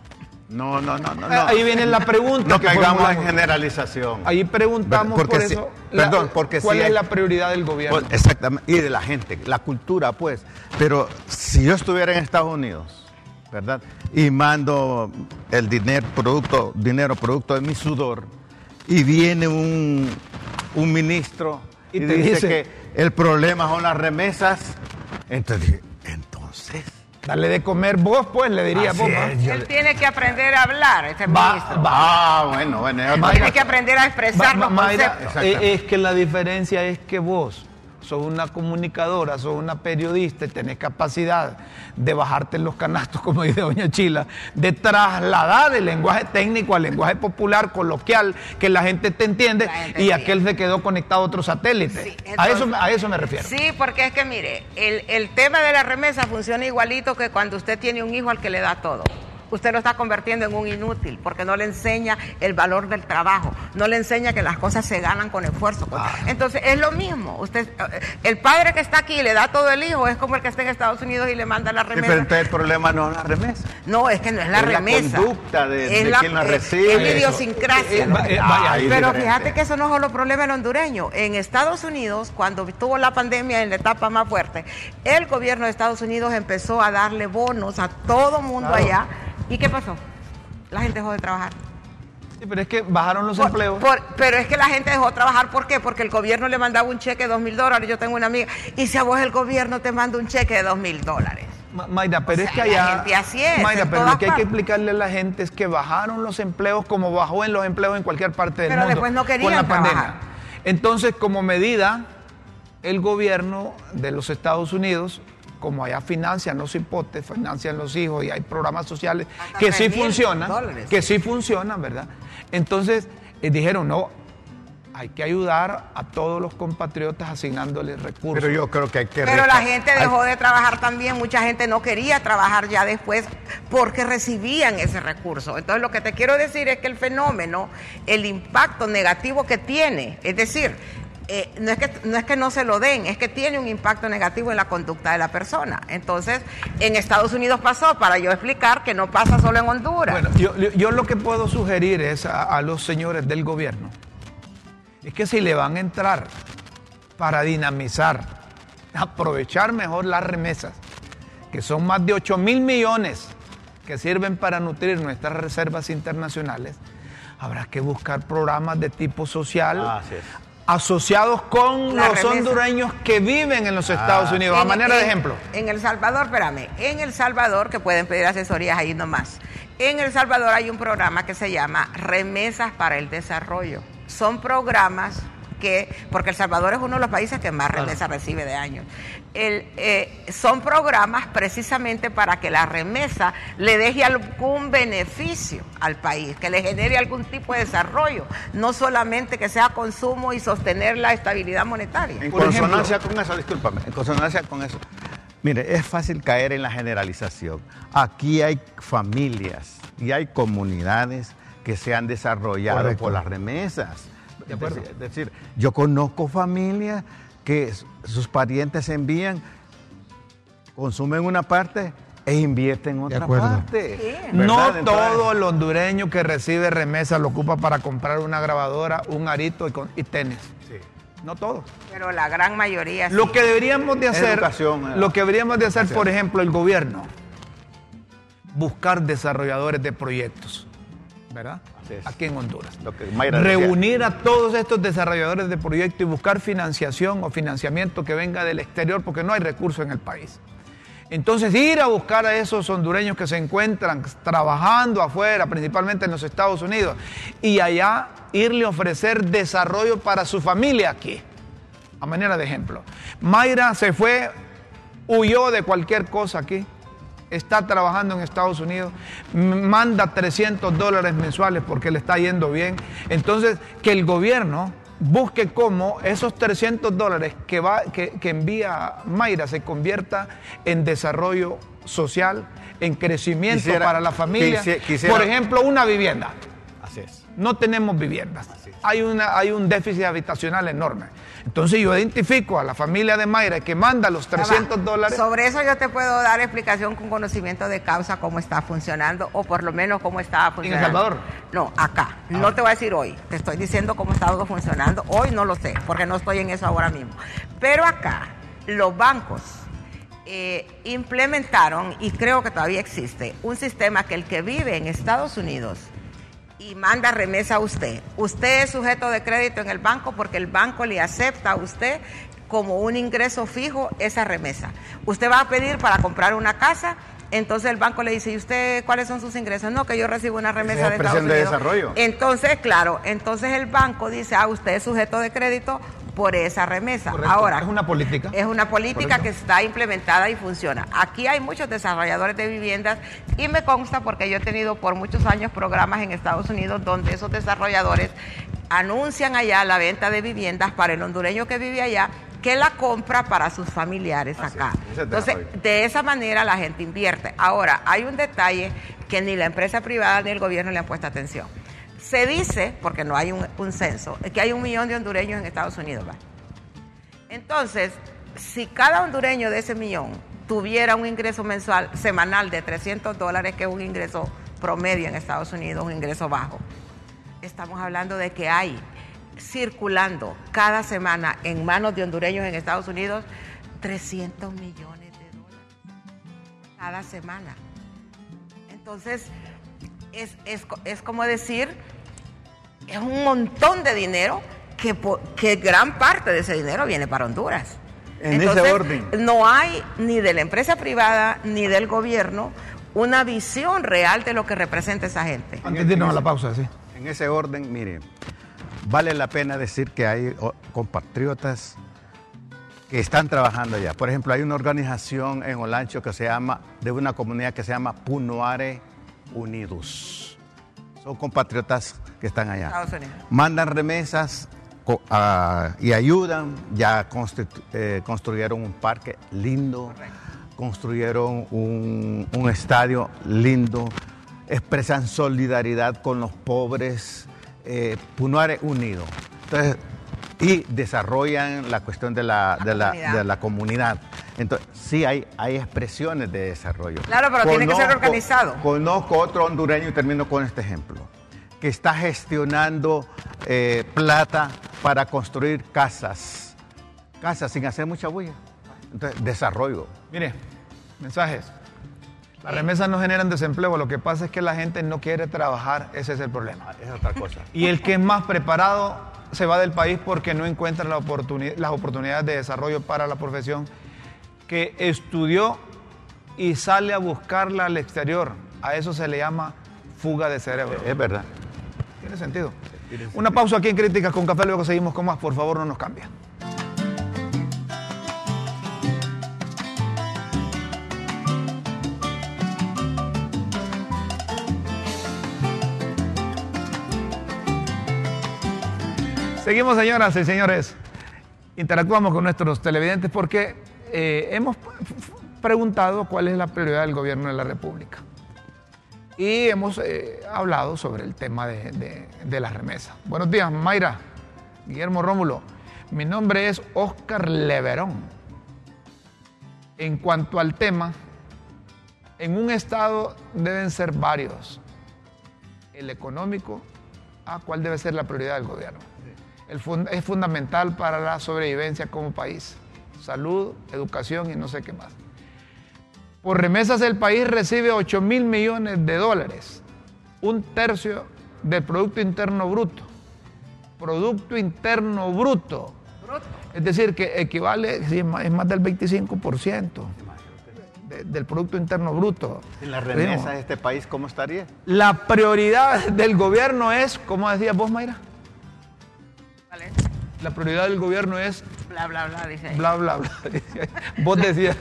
No, no, no, no. Ahí viene la pregunta. No caigamos en generalización. Ahí preguntamos por eso. perdón, porque ¿Cuál es la prioridad del gobierno? Pues, exactamente. Y de la gente, la cultura, pues. Pero si yo estuviera en Estados Unidos, ¿verdad? Y mando el dinero producto, dinero producto de mi sudor, y viene un, un ministro y, te dice que el problema son las remesas, entonces, entonces Darle de comer vos, pues, le diría vos. Él tiene que aprender a hablar, este ministro. Ah, bueno, bueno. tiene que aprender a expresar los eh, Es que la diferencia es que vos sos una comunicadora, sos una periodista y tenés capacidad de bajarte en los canastos, <laughs> como dice Doña Chila, de trasladar el lenguaje técnico al lenguaje popular, coloquial, que la gente te entiende y aquel se quedó conectado a otro satélite. a, eso, a eso me refiero. Sí, porque es que mire, el, el tema de la remesa funciona igualito que cuando usted tiene un hijo al que le da todo usted lo está convirtiendo en un inútil porque no le enseña el valor del trabajo, no le enseña que las cosas se ganan con esfuerzo. Ah. Entonces es lo mismo. Usted, eh, el padre que está aquí y le da todo el hijo es como el que está en Estados Unidos y le manda la remesa. pero entonces el problema no es la remesa. No, es que no es la remesa. La conducta de, quien la recibe. Es la idiosincrasia. pero fíjate que eso no es solo problema del hondureño. En Estados Unidos, cuando tuvo la pandemia en la etapa más fuerte, el gobierno de Estados Unidos empezó a darle bonos a todo mundo allá ¿Y qué pasó? La gente dejó de trabajar. Sí, pero es que bajaron los empleos. pero es que la gente dejó de trabajar, ¿por qué? Porque el gobierno le mandaba un cheque de dos mil dólares. Yo tengo una amiga. Y si a vos el gobierno te manda un cheque de dos mil dólares. Mayra, pero es que allá. La gente así es, Mayra, pero lo que hay que explicarle a la gente es que bajaron los empleos como bajó en los empleos en cualquier parte del pero mundo. Pero después no querían con la pandemia. Entonces, como medida, el gobierno de los Estados Unidos como allá financian los hipotes, financian los hijos y hay programas sociales que sí funcionan, que sí funcionan, ¿verdad? Entonces eh, dijeron, no, hay que ayudar a todos los compatriotas asignándoles recursos. Pero yo creo que hay que... Pero la gente dejó de trabajar también, mucha gente no quería trabajar ya después porque recibían ese recurso. Entonces lo que te quiero decir es que el fenómeno, el impacto negativo que tiene, es decir, eh, no, es que, no es que no se lo den, es que tiene un impacto negativo en la conducta de la persona. Entonces, en Estados Unidos pasó, para yo explicar que no pasa solo en Honduras. Bueno, yo, yo lo que puedo sugerir es a, a los señores del gobierno, es que si le van a entrar para dinamizar, <laughs> aprovechar mejor las remesas, que son más de 8 mil millones que sirven para nutrir nuestras reservas internacionales, habrá que buscar programas de tipo social Así es. Asociados con La los remesa. hondureños que viven en los Estados Unidos. A En- manera de ejemplo, En El Salvador, espérame, en El Salvador, que pueden pedir asesorías ahí nomás. En El Salvador hay un programa que se llama Remesas para el Desarrollo. Son programas que, porque El Salvador es uno de los países que más remesas recibe de años. El, eh, son programas precisamente para que la remesa le deje algún beneficio al país, que le genere algún tipo de desarrollo, no solamente que sea consumo y sostener la estabilidad monetaria. En Por consonancia con eso, discúlpame, en consonancia con eso. Mire, es fácil caer en la generalización. Aquí hay familias y hay comunidades que se han desarrollado Correcto. por las remesas. De acuerdo. Es decir, yo conozco familias que sus parientes envían, consumen una parte e invierten en otra acuerdo. parte. Sí. no. Entonces, todo el hondureño que recibe remesa lo ocupa para comprar una grabadora, un arito y, con- y tenis. sí. No todo. Pero la gran mayoría sí. Lo que deberíamos de hacer, Educación, eh. lo que deberíamos de hacer, por ejemplo, el gobierno, buscar desarrolladores de proyectos, ¿verdad? Aquí en Honduras. Reunir a todos estos desarrolladores de proyectos y buscar financiación o financiamiento que venga del exterior porque no hay recursos en el país. Entonces ir a buscar a esos hondureños que se encuentran trabajando afuera, principalmente en los Estados Unidos, y allá irle a ofrecer desarrollo para su familia aquí, a manera de ejemplo. Mayra se fue, huyó de cualquier cosa aquí, está trabajando en Estados Unidos, manda 300 dólares mensuales porque le está yendo bien. Entonces, que el gobierno busque cómo esos 300 dólares que, va, que, que envía Mayra se convierta en desarrollo social, en crecimiento Quisiera- para la familia. quisiera- Por ejemplo, una vivienda. Así es. No tenemos viviendas. Hay, una, hay un déficit habitacional enorme. Entonces yo identifico a la familia de Mayra que manda los Ya va. 300 dólares. Sobre eso yo te puedo dar explicación con conocimiento de causa cómo está funcionando o por lo menos cómo estaba funcionando. Salvador? No, acá. No te voy a decir hoy. Te estoy diciendo cómo está algo funcionando. Hoy no lo sé porque no estoy en eso ahora mismo. Pero acá los bancos eh, implementaron y creo que todavía existe un sistema que el que vive en Estados Unidos y manda remesa a usted. Usted es sujeto de crédito en el banco porque el banco le acepta a usted como un ingreso fijo esa remesa. Usted va a pedir para comprar una casa, entonces el banco le dice, ¿y usted cuáles son sus ingresos? No, que yo recibo una remesa es de Estados expresión de Unidos. desarrollo. Entonces, claro, entonces el banco dice, ah, usted es sujeto de crédito por esa remesa. Correcto, Ahora, es una política. es una política Correcto. que está implementada y funciona. Aquí hay muchos desarrolladores de viviendas y me consta porque yo he tenido por muchos años programas en Estados Unidos donde esos desarrolladores anuncian allá la venta de viviendas para el hondureño que vive allá que la compra para sus familiares Así acá. es, Entonces, de esa manera la gente invierte. Ahora, hay un detalle que ni la empresa privada ni el gobierno le han puesto atención. Se dice, porque no hay un, censo, que hay un millón de hondureños en Estados Unidos. Entonces, si cada hondureño de ese millón tuviera un ingreso mensual, semanal de 300 dólares, que es un ingreso promedio en Estados Unidos, un ingreso bajo, estamos hablando de que hay circulando cada semana en manos de hondureños en Estados Unidos 300 millones de dólares cada semana. Entonces, es, es es como decir, es un montón de dinero que, que gran parte de ese dinero viene para Honduras. En ese orden. No hay ni de la empresa privada ni del gobierno una visión real de lo que representa esa gente. Antes de irnos a la pausa, sí. En ese orden, mire, vale la pena decir que hay compatriotas que están trabajando allá. Por ejemplo, hay una organización en Olancho que se llama, de una comunidad que se llama Punuare Unidos. Son compatriotas que están allá. Mandan remesas co- a- y ayudan. Ya eh, construyeron un parque lindo, construyeron un, un estadio lindo, expresan solidaridad con los pobres. Eh, Punuare Unido. Entonces, y desarrollan la cuestión de la, La de la, comunidad. de la comunidad. Entonces, sí hay, hay expresiones de desarrollo. Claro, pero tiene que ser organizado. Conozco otro hondureño, y termino con este ejemplo, que está gestionando eh, plata para construir casas, casas sin hacer mucha bulla. Entonces, desarrollo. Mire, mensajes. Las remesas no generan desempleo, lo que pasa es que la gente no quiere trabajar, ese es el problema. Es otra cosa. <laughs> Y el que es más preparado se va del país porque no encuentra la oportuni- las oportunidades de desarrollo para la profesión que estudió y sale a buscarla al exterior. A eso se le llama fuga de cerebro. Es verdad. Tiene sentido. Una pausa aquí en Críticas con Café, luego seguimos con más. Por favor, no nos cambien. Seguimos, señoras y señores. Interactuamos con nuestros televidentes porque eh, hemos preguntado cuál es la prioridad del gobierno de la República. Y hemos eh, hablado sobre el tema de, de, de las remesas. Buenos días, Mayra, Guillermo Rómulo. Mi nombre es Oscar Leverón. En cuanto al tema, en un estado deben ser varios. El económico, ¿a cuál debe ser la prioridad del gobierno? El fun- es fundamental para la sobrevivencia como país. Salud, educación y no sé qué más. Por remesas el país recibe 8 mil millones de dólares, un tercio del Producto Interno Bruto. Producto Interno Bruto. Es decir, que equivale, es más, es más del 25% de- del Producto Interno Bruto. En las remesas de este país, ¿cómo estaría? La prioridad del gobierno es, ¿cómo decías vos, Mayra? ¿Vale? La prioridad del gobierno es Bla, bla, bla, dice ahí. bla, bla, bla. Vos decías.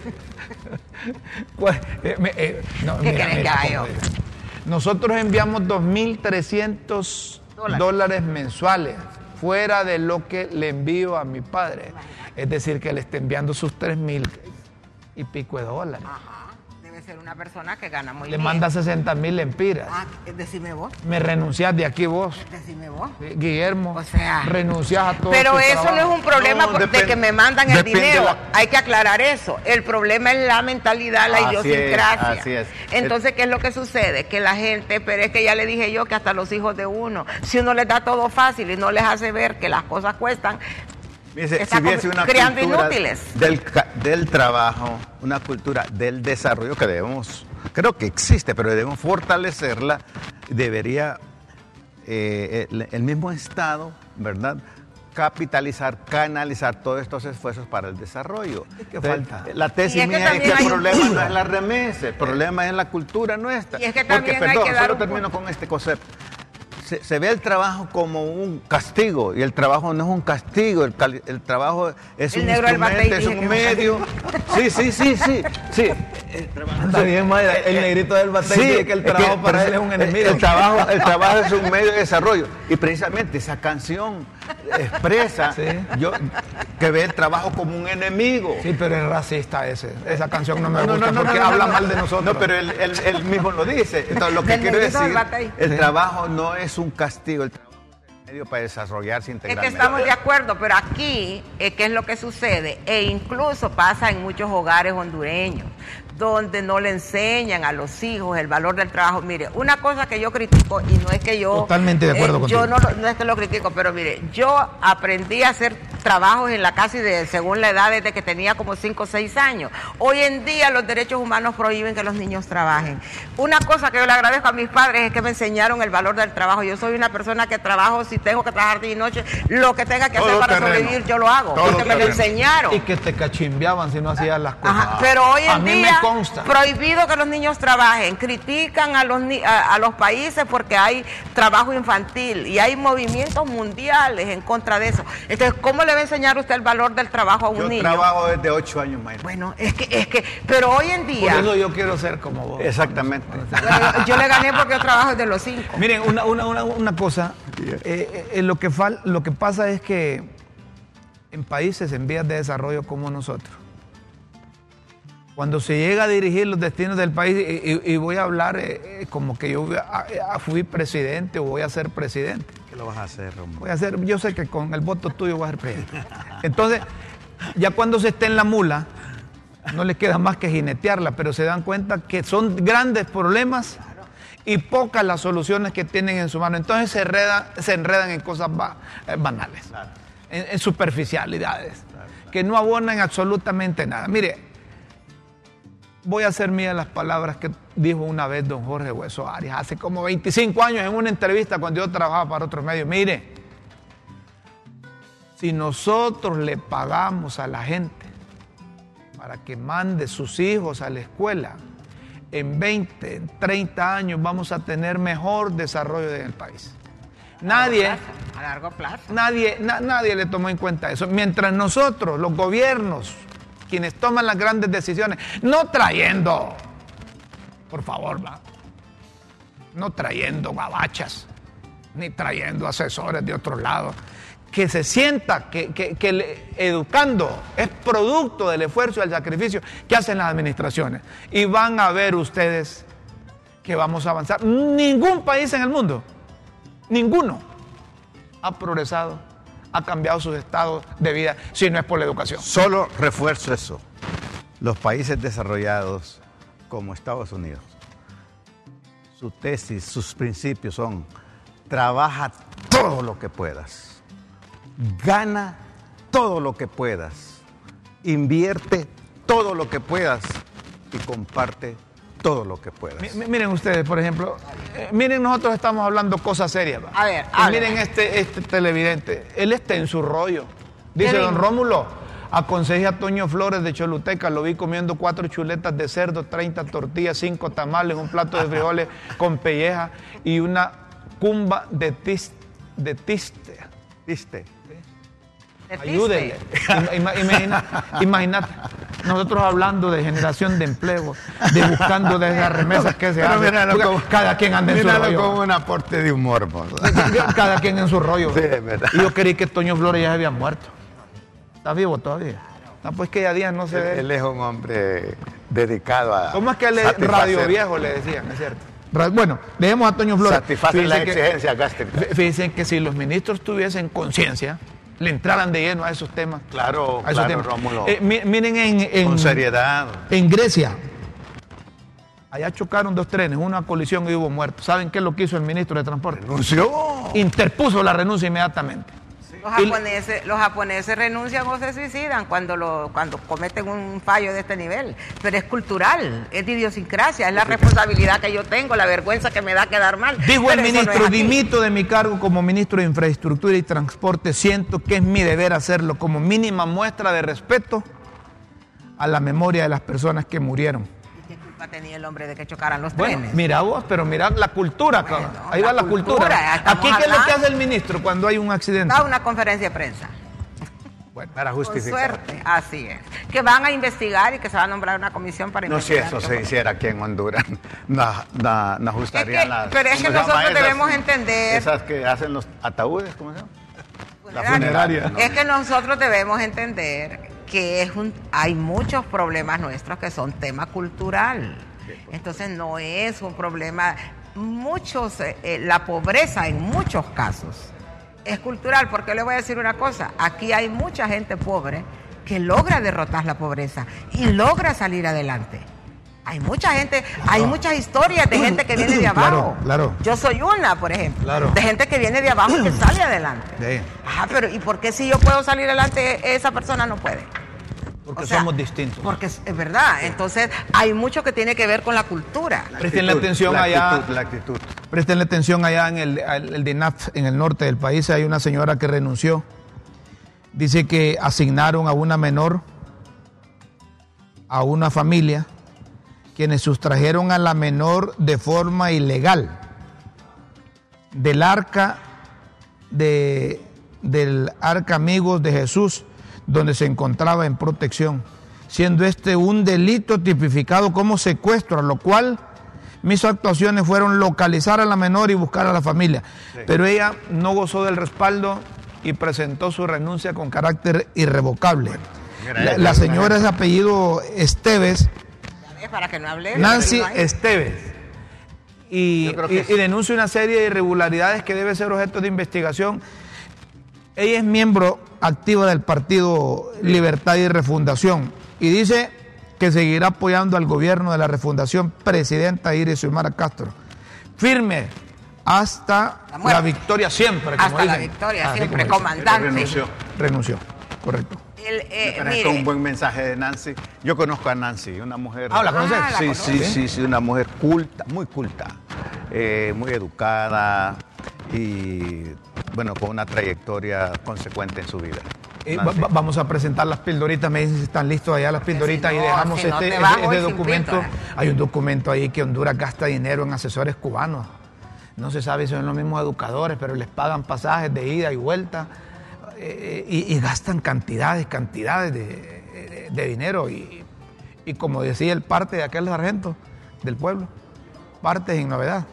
Eh, me- eh, no, ¿Qué querés que haga? Nosotros enviamos 2.300 Dólares. dólares. mensuales, fuera de lo que le envío a mi padre. Es decir, que le esté enviando sus 3.000 y pico de dólares. Ajá. Ser una persona que gana muy Le bien. manda 60.000 lempiras. Ah, decime vos. Me renuncias de aquí vos. Decime vos. Guillermo, O sea, renuncias a todo Pero eso no es un problema No, de que me mandan el dinero. la- Hay que aclarar eso. El problema es la mentalidad, la Así es, idiosincrasia. así es. Entonces, ¿qué es lo que sucede? Que la gente, pero es que ya le dije yo que hasta los hijos de uno, si uno les da todo fácil y no les hace ver que las cosas cuestan, Si hubiese una creando cultura inútiles. Del, del trabajo, una cultura del desarrollo que debemos, creo que existe, pero debemos fortalecerla, debería eh, el, el mismo Estado, ¿verdad? capitalizar, canalizar todos estos esfuerzos para el desarrollo. ¿Qué Entonces, falta? La Y tesis es que mía es que hay el problema no es la remesa, el problema es la cultura nuestra. Y es que Porque, perdón, que dar solo un termino con este concepto. Se, se ve el trabajo como un castigo y el trabajo no es un castigo, el, cali- el trabajo es El un instrumento, es medio. Sí, sí, sí, sí, sí. El trabajo- Está bien, Mayra, el negrito del batey dice que el es trabajo para pero él es un el- enemigo. El, trabajo, el trabajo es un medio de desarrollo. Y precisamente esa canción expresa Sí. yo, que ve el trabajo como un enemigo. Sí, pero es racista ese. Esa canción no me No, no, gusta no, no, porque no, habla no, mal no. de nosotros. No, pero él, él- él mismo lo dice. Entonces, lo que quiero decir, el trabajo no es un castigo, el trabajo es un medio para desarrollarse Es integralmente. que estamos de acuerdo, pero aquí, eh, ¿qué es lo que sucede? E incluso pasa en muchos hogares hondureños, donde no le enseñan a los hijos el valor del trabajo. Mire, una cosa que yo critico, y no es que yo... eh, Totalmente de acuerdo Yo contigo. no, lo- no es que lo critico, pero mire, yo aprendí a hacer trabajos en la casa y de, según la edad desde que tenía como 5 o 6 años. Hoy en día los derechos humanos prohíben que los niños trabajen. Una cosa que yo le agradezco a mis padres es que me enseñaron el valor del trabajo. Yo soy una persona que trabajo, si tengo que trabajar día y noche, lo que tenga que hacer para terreno. sobrevivir, yo lo hago. Todo porque me lo enseñaron. Y que te cachimbeaban si no hacías las cosas. Ajá, Pero hoy a en mí día, me consta. prohibido que los niños trabajen. Critican a los, ni- a, a los países porque hay trabajo infantil y hay movimientos mundiales en contra de eso. Entonces, ¿cómo le va a enseñar usted el valor del trabajo a un Yo niño? trabajo desde ocho años, Mayra. Bueno, es que, es que, pero hoy en Por día, eso yo quiero ser como vos. Exactamente. yo le gané porque yo trabajo desde los cinco. Miren, una, una, una, una cosa, eh, eh, lo, que fal- lo que pasa es que en países en vías de desarrollo como nosotros, cuando se llega a dirigir los destinos del país, y, y- y voy a hablar eh, eh, como que yo voy a- a- fui presidente o voy a ser presidente, ¿Qué lo vas a hacer, Romulo? Voy a hacer, yo sé que con el voto tuyo voy a ser presidente. Entonces, ya cuando se esté en la mula, no les queda más que jinetearla, pero se dan cuenta que son grandes problemas y pocas las soluciones que tienen en su mano. Entonces se, enredan, se enredan en cosas eh, banales, en, en superficialidades, que no abonan absolutamente nada. Mire, voy a hacer mías las palabras que dijo una vez don Jorge Hueso Arias, hace como 25 años en una entrevista cuando yo trabajaba para otro medio. Mire, si nosotros le pagamos a la gente para que mande sus hijos a la escuela, en 20, en 30 años vamos a tener mejor desarrollo en el país. Nadie, A largo plazo. nadie, na- nadie le tomó en cuenta eso. Mientras nosotros, los gobiernos, quienes toman las grandes decisiones, no trayendo, por favor, no trayendo babachas, ni trayendo asesores de otro lado, que se sienta que, que- educando es producto del esfuerzo y del sacrificio que hacen las administraciones. Y van a ver ustedes que vamos a avanzar. Ningún país en el mundo, ninguno, ha progresado, ha cambiado sus estados de vida si no es por la educación. Solo refuerzo eso. Los países desarrollados como Estados Unidos, su tesis, sus principios son, trabaja todo lo que puedas, gana todo lo que puedas, invierte todo lo que puedas y comparte todo lo que puedas. Mi- mi- Miren ustedes, por ejemplo, eh, miren, nosotros estamos hablando cosas serias. ¿va? A ver, Y hable. miren este, este televidente, él está en su rollo. Dice ¿Qué don? Rómulo, aconsejé a Toño Flores de Choluteca, lo vi comiendo cuatro chuletas de cerdo, 30 tortillas, cinco tamales, un plato de frijoles con pelleja y una cumba de, tis- de tiste. ¿Viste? ¿Te Ayúdenle. imagínate, nosotros hablando de generación de empleo, de buscando de esas remesas que se hacen. como- Cada quien anda en su míralo rollo. como un aporte de humor. vos. Cada quien en su rollo. Sí, es verdad. Y yo creí que Toño Flores ya se había muerto. ¿Está vivo todavía? No, pues que ya días no se Él, ve. él es un hombre dedicado a. ¿Cómo es que le radio viejo le decían? Es cierto. Bueno, dejemos a Toño Flores. Satisfacer la exigencia gástrica. fí- Fíjense que si los ministros tuviesen conciencia, le entraran de lleno a esos temas. Claro, a esos claro, temas. Rómulo. Eh, mi- miren en, en- Con seriedad. en Grecia. Allá chocaron dos trenes, una colisión y hubo muertos. ¿Saben qué es lo que hizo el ministro de Transporte? Renunció. Interpuso la renuncia inmediatamente. Los japoneses, los japoneses renuncian o se suicidan cuando, lo, cuando cometen un fallo de este nivel. Pero es cultural, es de idiosincrasia, es la responsabilidad que yo tengo, la vergüenza que me da quedar mal. Dijo Pero el no ministro, dimito de mi cargo como ministro de Infraestructura y Transporte, siento que es mi deber hacerlo como mínima muestra de respeto a la memoria de las personas que murieron. ¿Y qué culpa tenía el hombre de que chocaran los Bueno, trenes? mira vos, pero mira la cultura, Bueno, ahí va la la cultura. Aquí, ¿qué es lo que hablando. hace el ministro cuando hay un accidente? Da una conferencia de prensa. Bueno, Para Con justificar. suerte, así es. Que van a investigar y que se va a nombrar una comisión para No, si investigar. eso se hiciera aquí en Honduras, <laughs> no, no, no ajustarían Es que- las. pero es que ¿cómo se llama nosotros debemos entender- Esas que hacen los ataúdes, ¿cómo se llama? La funeraria. funeraria, ¿no? Es que nosotros debemos entender que es un, hay muchos problemas nuestros que son tema cultural. Entonces no es un problema, muchos, eh, eh, la pobreza en muchos casos es cultural, porque le voy a decir una cosa, aquí hay mucha gente pobre que logra derrotar la pobreza y logra salir adelante. Hay mucha gente, hay muchas historias de gente que viene de <clears throat> Claro, abajo. claro. Yo soy una, por ejemplo, Claro. de gente que viene de abajo y que sale adelante. Sí. Ajá, pero ¿y por qué si yo puedo salir adelante, esa persona no puede? Porque O sea, somos distintos. Porque es, es verdad. Entonces, hay mucho que tiene que ver con la cultura. Prestenle actitud, atención la allá. actitud, la actitud. Prestenle atención allá en el, el, el DINAF, en el norte del país, hay una señora que renunció. Dice que asignaron a una menor, a una familia, quienes sustrajeron a la menor de forma ilegal del arca de, del arca amigos de Jesús, donde se encontraba en protección, siendo este un delito tipificado como secuestro, a lo cual mis actuaciones fueron localizar a la menor y buscar a la familia. Pero ella no gozó del respaldo y presentó su renuncia con carácter irrevocable. mira, la, es una señora es de apellido Esteves, Es para que no hable. Nancy Esteves. y denuncia una serie de irregularidades que debe ser objeto de investigación. Ella es miembro activa del Partido Libertad y Refundación y dice que seguirá apoyando al gobierno de la refundación presidenta Iris Xiomara Castro. Firme hasta La victoria siempre. como Hasta la victoria, Así siempre, como comandante. renunció. Renunció, correcto. El, eh, mire, un buen mensaje de Nancy. Yo conozco a Nancy, una mujer. Ah, ¿la conoces? Ah, la sí, sí, sí, sí, una mujer culta, muy culta, eh, muy educada y, bueno, con una trayectoria consecuente en su vida. Eh, Nancy. va- va- vamos a presentar las pildoritas, me dicen si están listos allá las pildoritas si y dejamos si este, te este- este documento. Hay un documento ahí que Honduras gasta dinero en asesores cubanos. No se sabe si son los mismos educadores, pero les pagan pasajes de ida y vuelta eh, y, y gastan cantidades, cantidades de, de- de dinero. Y, y como decía el parte de aquel sargento del pueblo, parte sin novedad.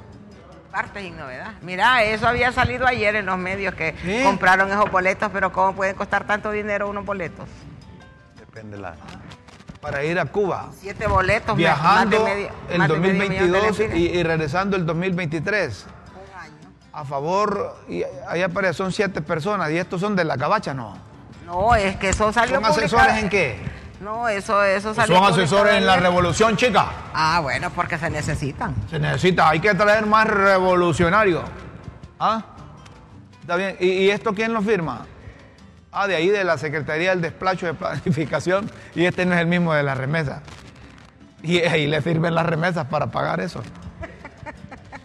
Parte y novedad. Mira, eso había salido ayer en los medios que Sí. compraron esos boletos, pero ¿cómo pueden costar tanto dinero unos boletos? Depende de la... Para ir a Cuba, Siete boletos, viajando más de medio- el más de medio millón de 2022 y, regresando el 2023. Un año. A favor, y ahí aparece, son siete personas, y estos son de la cabacha, no. No, es que eso salió ¿Son asesores en qué? No, eso, eso salió Son asesores en la revolución, chica. Ah, bueno, porque se necesitan. Se necesita, hay que traer más revolucionarios. ¿Ah? Está bien. ¿Y, y esto quién lo firma? Ah, de ahí de la Secretaría del Despacho de Planificación. Y este no es el mismo de la remesa. Y ahí le firmen las remesas para pagar eso.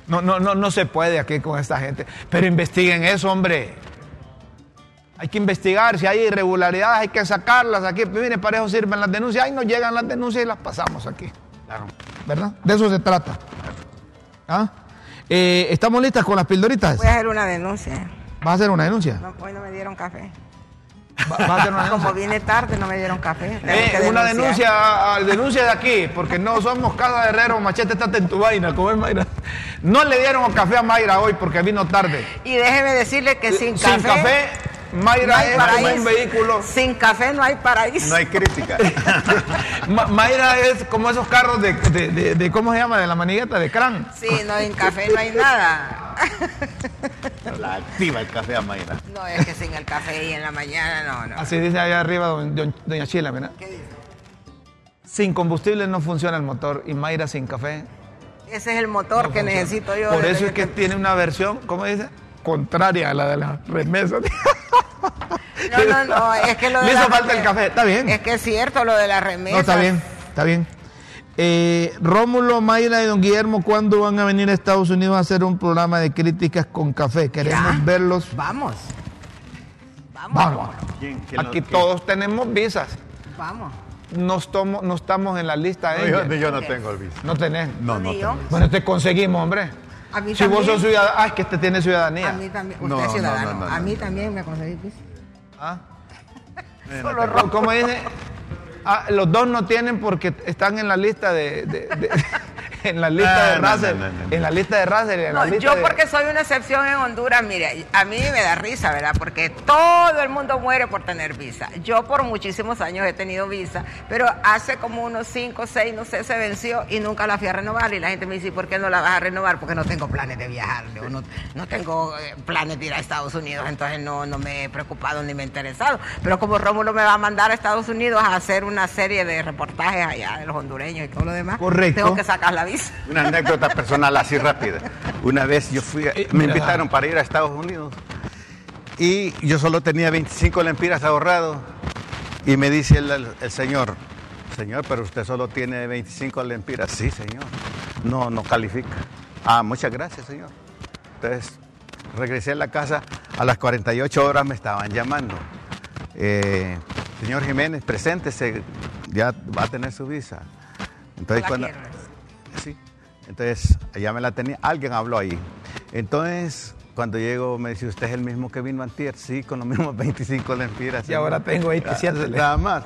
No, no, no, no se puede aquí con esta gente. Pero investiguen eso, hombre. Hay que investigar, si hay irregularidades hay que sacarlas aquí. Mire, para eso sirven las denuncias. Ahí nos llegan las denuncias y las pasamos aquí. Claro. ¿Verdad? De eso se trata. ¿Ah? Eh, ¿Estamos listas con las pildoritas? Voy a hacer una denuncia. ¿Vas a hacer una denuncia? No, hoy no me dieron café. ¿Va- ¿Vas a hacer una <laughs> Como vine tarde, no me dieron café. Eh, una denuncia, ah, denuncia de aquí, porque no somos Casa de Herrero, Machete está en tu vaina, como es Mayra. No le dieron café a Mayra hoy porque vino tarde. Y déjeme decirle que sin, Sin café, Mayra no es como un vehículo. Sin café no hay paraíso. No hay crítica. <laughs> Ma- Mayra es como esos carros de, de- de- de- ¿cómo se llama? De la manigueta, de crán. Sí, no, sin café no hay nada. <laughs> la activa el café a Mayra. No, es que sin el café y en la mañana, no, no. Así dice allá arriba don- don- doña Chila, mira. ¿Qué dice? Sin combustible no funciona el motor y Mayra sin café Ese es el motor que necesito yo. Por eso es que tiene una versión, ¿cómo dice? Contraria a la de las remesas. No, <laughs> no, no, es que lo de Le la hizo falta el café, está bien. Es que es cierto lo de la remesa. No, está bien, está bien. Eh, Rómulo, Mayra y don Guillermo, ¿cuándo van a venir a Estados Unidos a hacer un programa de críticas con café? Queremos Ya. verlos. Vamos. Vamos. Vamos. ¿Quién- quién Aquí todos tenemos visas. Vamos. No, estomo- no estamos en la lista No, de yo, ellos. yo no tengo el visto. No tenés. No, no Ni yo. tengo. Bueno, te conseguimos, hombre. A mí si vos sos ciudadano, ah, es que este tiene ciudadanía. A mí también. No, Usted es no, ciudadano. no, no, no. A mí también me conseguí piso. ¿Ah? <laughs> No Solo. ¿Cómo dice? Ah, los dos no tienen porque están en la lista de, de- de- <laughs> en la lista Ah, de no, Razer, en la lista de Razer, yo porque soy una excepción en Honduras, mire, a mí me da risa, ¿verdad? Porque todo el mundo muere por tener visa. Yo por muchísimos años he tenido visa, pero hace como unos 5, 6, no sé, se venció y nunca la fui a renovar. Y la gente me dice, ¿por qué no la vas a renovar? Porque no tengo planes de viajar, no, no tengo eh, planes de ir a Estados Unidos, entonces no, no me he preocupado ni me he interesado. Pero como Rómulo me va a mandar a Estados Unidos a hacer una serie de reportajes allá de los hondureños y todo lo demás, Correcto. tengo que sacar la visa. Una anécdota personal así rápida. Una vez yo fui, a- Eh, me invitaron para ir a Estados Unidos y yo solo tenía 25 lempiras ahorrados y me dice el, el- el señor, señor, pero usted solo tiene 25 lempiras. Sí, señor. No, no califica. Ah, muchas gracias, señor. Entonces, regresé a la casa, a las 48 horas me estaban llamando. Eh, señor Jiménez, preséntese, ya va a tener su visa. Entonces, cuando. Sí. Entonces, ya me la tenía, alguien habló ahí. Entonces, cuando llego, me dice, ¿usted es el mismo que vino antier? Sí, con los mismos <laughs> 25 lempiras. Y ahora tengo 27 Ah, Nada más.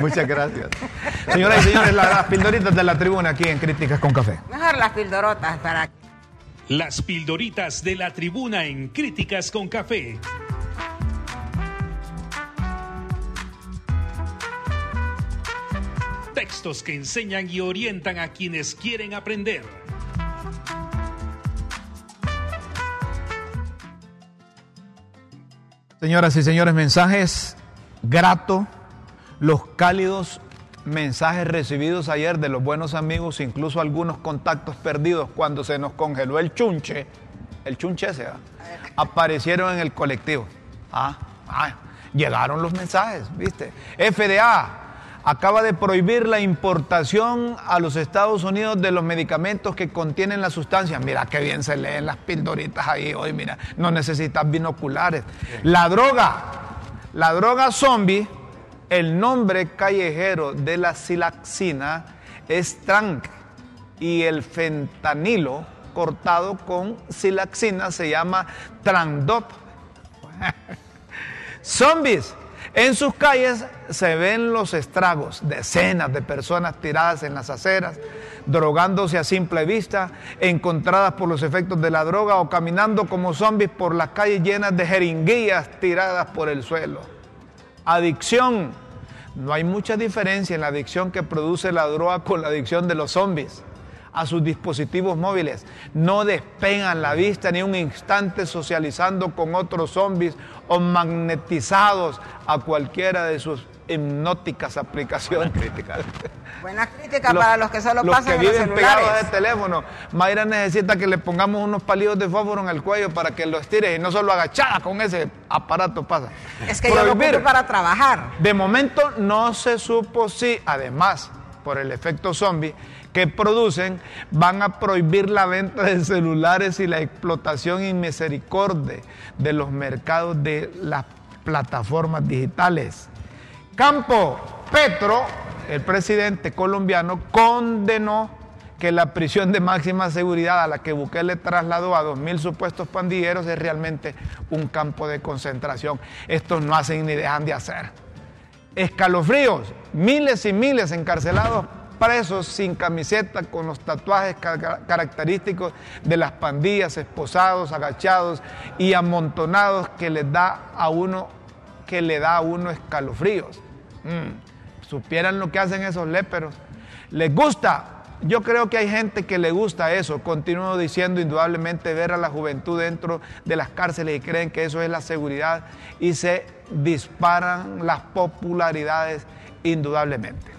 Muchas gracias. <laughs> Señoras y señores, la- las pildoritas de la tribuna aquí en Críticas con Café. Mejor las pildorotas para Las pildoritas de la tribuna en Críticas con Café. textos que enseñan y orientan a quienes quieren aprender. Señoras y señores, mensajes grato los cálidos mensajes recibidos ayer de los buenos amigos, incluso algunos contactos perdidos cuando se nos congeló el chunche, el chunche se ¿ah? aparecieron en el colectivo. Ah, ah, llegaron los mensajes, ¿viste? FDA, acaba de prohibir la importación a los Estados Unidos de los medicamentos que contienen la sustancia. Mira qué bien se leen las pildoritas ahí hoy, mira, no necesitas binoculares. La droga, la droga zombie, el nombre callejero de la silaxina es trank y el fentanilo cortado con silaxina se llama Trandop. <laughs> Zombies. En sus calles se ven los estragos, decenas de personas tiradas en las aceras, drogándose a simple vista, encontradas por los efectos de la droga o caminando como zombies por las calles llenas de jeringuillas tiradas por el suelo. Adicción. No hay mucha diferencia en la adicción que produce la droga con la adicción de los zombies a sus dispositivos móviles. No despegan la vista ni un instante socializando con otros zombies o magnetizados a cualquiera de sus hipnóticas aplicaciones. Buena crítica. <laughs> Buena crítica para los que solo los pasan que en los viven pegados celulares. de teléfono. Mayra necesita que le pongamos unos palillos de fósforo en el cuello para que lo estire y no solo agachada con ese aparato pasa. Es que yo lo Prohibir. para trabajar. De momento no se supo si, además, por el efecto zombie que producen, van a prohibir la venta de celulares y la explotación inmisericordia de los mercados de las plataformas digitales. Campo Petro, el presidente colombiano, condenó que la prisión de máxima seguridad a la que Bukele trasladó a 2.000 supuestos pandilleros es realmente un campo de concentración. Estos no hacen ni dejan de hacer escalofríos, miles y miles encarcelados presos sin camiseta, con los tatuajes ca- característicos de las pandillas, esposados, agachados y amontonados que les da a uno, que le da a uno escalofríos. Mm, supieran lo que hacen esos léperos. Les gusta. Yo creo que hay gente que le gusta eso. Continúo diciendo indudablemente ver a la juventud dentro de las cárceles y creen que eso es la seguridad y se disparan las popularidades indudablemente.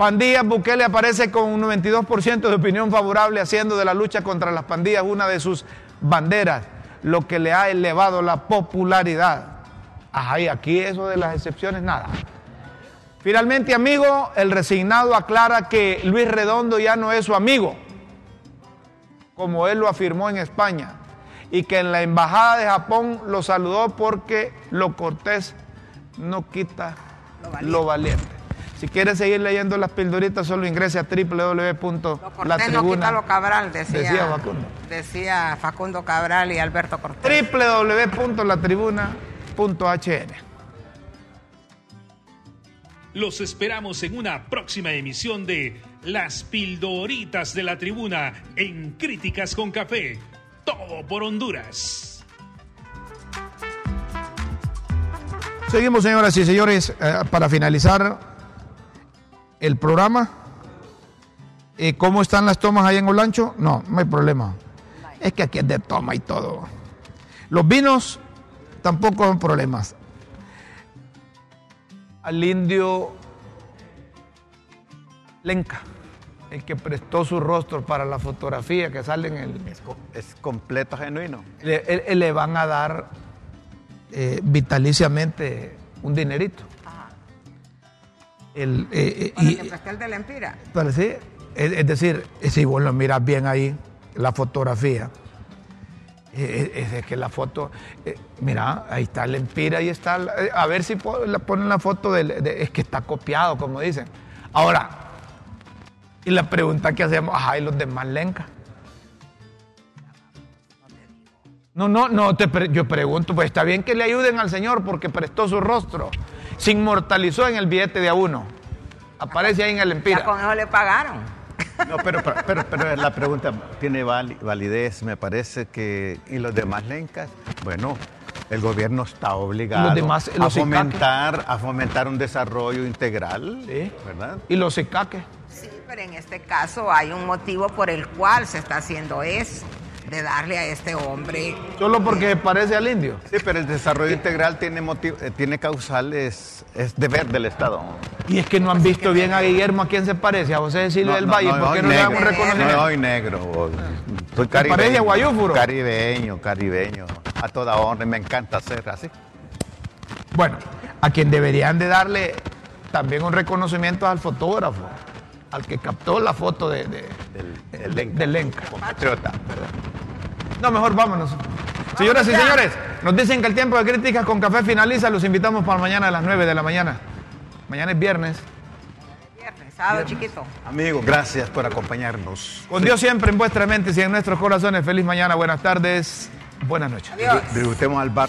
Pandillas, Bukele aparece con un 92% de opinión favorable, haciendo de la lucha contra las pandillas una de sus banderas, lo que le ha elevado la popularidad. Ajá, y aquí eso de las excepciones, nada. Finalmente, amigo, el resignado aclara que Luis Redondo ya no es su amigo, como él lo afirmó en España, y que en la embajada de Japón lo saludó porque lo cortés no quita Lo valiente. lo valiente. Si quieres seguir leyendo las pildoritas, solo ingrese a cortés no quita lo www.latribuna. Cabral, decía, decía Facundo. decía Facundo Cabral y Alberto Cortés. www.latribuna.hn. Los esperamos en una próxima emisión de Las Pildoritas de la Tribuna en Críticas con Café. Todo por Honduras. Seguimos, señoras y señores, eh, para finalizar el programa. Eh, ¿Cómo están las tomas ahí en Olancho? No, no hay problema. Es que aquí es de toma y todo. Los vinos tampoco son problemas. Al indio Lenca, el que prestó su rostro para la fotografía que sale en el, Es, co- es completo genuino. le van a dar eh, vitaliciamente un dinerito. El, eh, eh, Para y- que el de la Empira. pero sí, es, es decir, si vos lo miras bien ahí, la fotografía, eh, es de que la foto, eh, mira, ahí está el Empira, ahí está, la- eh, a ver si po- la ponen la foto del, de- es que está copiado, como dicen. Ahora, y la pregunta que hacemos, ajá, y los demás lencas. No, no, no, te pre- yo pregunto, pues está bien que le ayuden al Señor porque prestó su rostro, se inmortalizó en el billete de a uno. Aparece ahí en el Ya Empira. con eso le pagaron. No, pero, pero, pero- pero la pregunta tiene vali- validez, me parece que. ¿Y los demás lencas? Bueno, el gobierno está obligado Los demás, a, fomentar, a fomentar un desarrollo integral, Sí. ¿verdad? Y los icaques. Sí, pero en este caso hay un motivo por el cual se está haciendo eso. De darle a este hombre. Solo porque parece al indio. Sí, pero el desarrollo integral tiene, motiv- eh, tiene causales, es deber del Estado. Y es que no han visto bien a Guillermo a quién se parece, a José Cecilio del Valle, ¿por qué hoy no le negro. reconocimiento? No, hoy negro. Soy parece caribeño. guayúfuro? Caribeño, caribeño. A toda honra, y me encanta ser así. Bueno, a quien deberían de darle también un reconocimiento es al fotógrafo, al que captó la foto de, de- Del, del Lenca. del Lenca. Compatriota. No, mejor vámonos. Señoras y señores, nos dicen que el tiempo de críticas con café finaliza. Los invitamos para mañana a las 9 de la mañana. Mañana es viernes. Viernes, sábado chiquito. Amigos, gracias por acompañarnos. Con Dios siempre en vuestras mentes y en nuestros corazones. Feliz mañana, buenas tardes, buenas noches. Adiós. Disfrutemos al bar.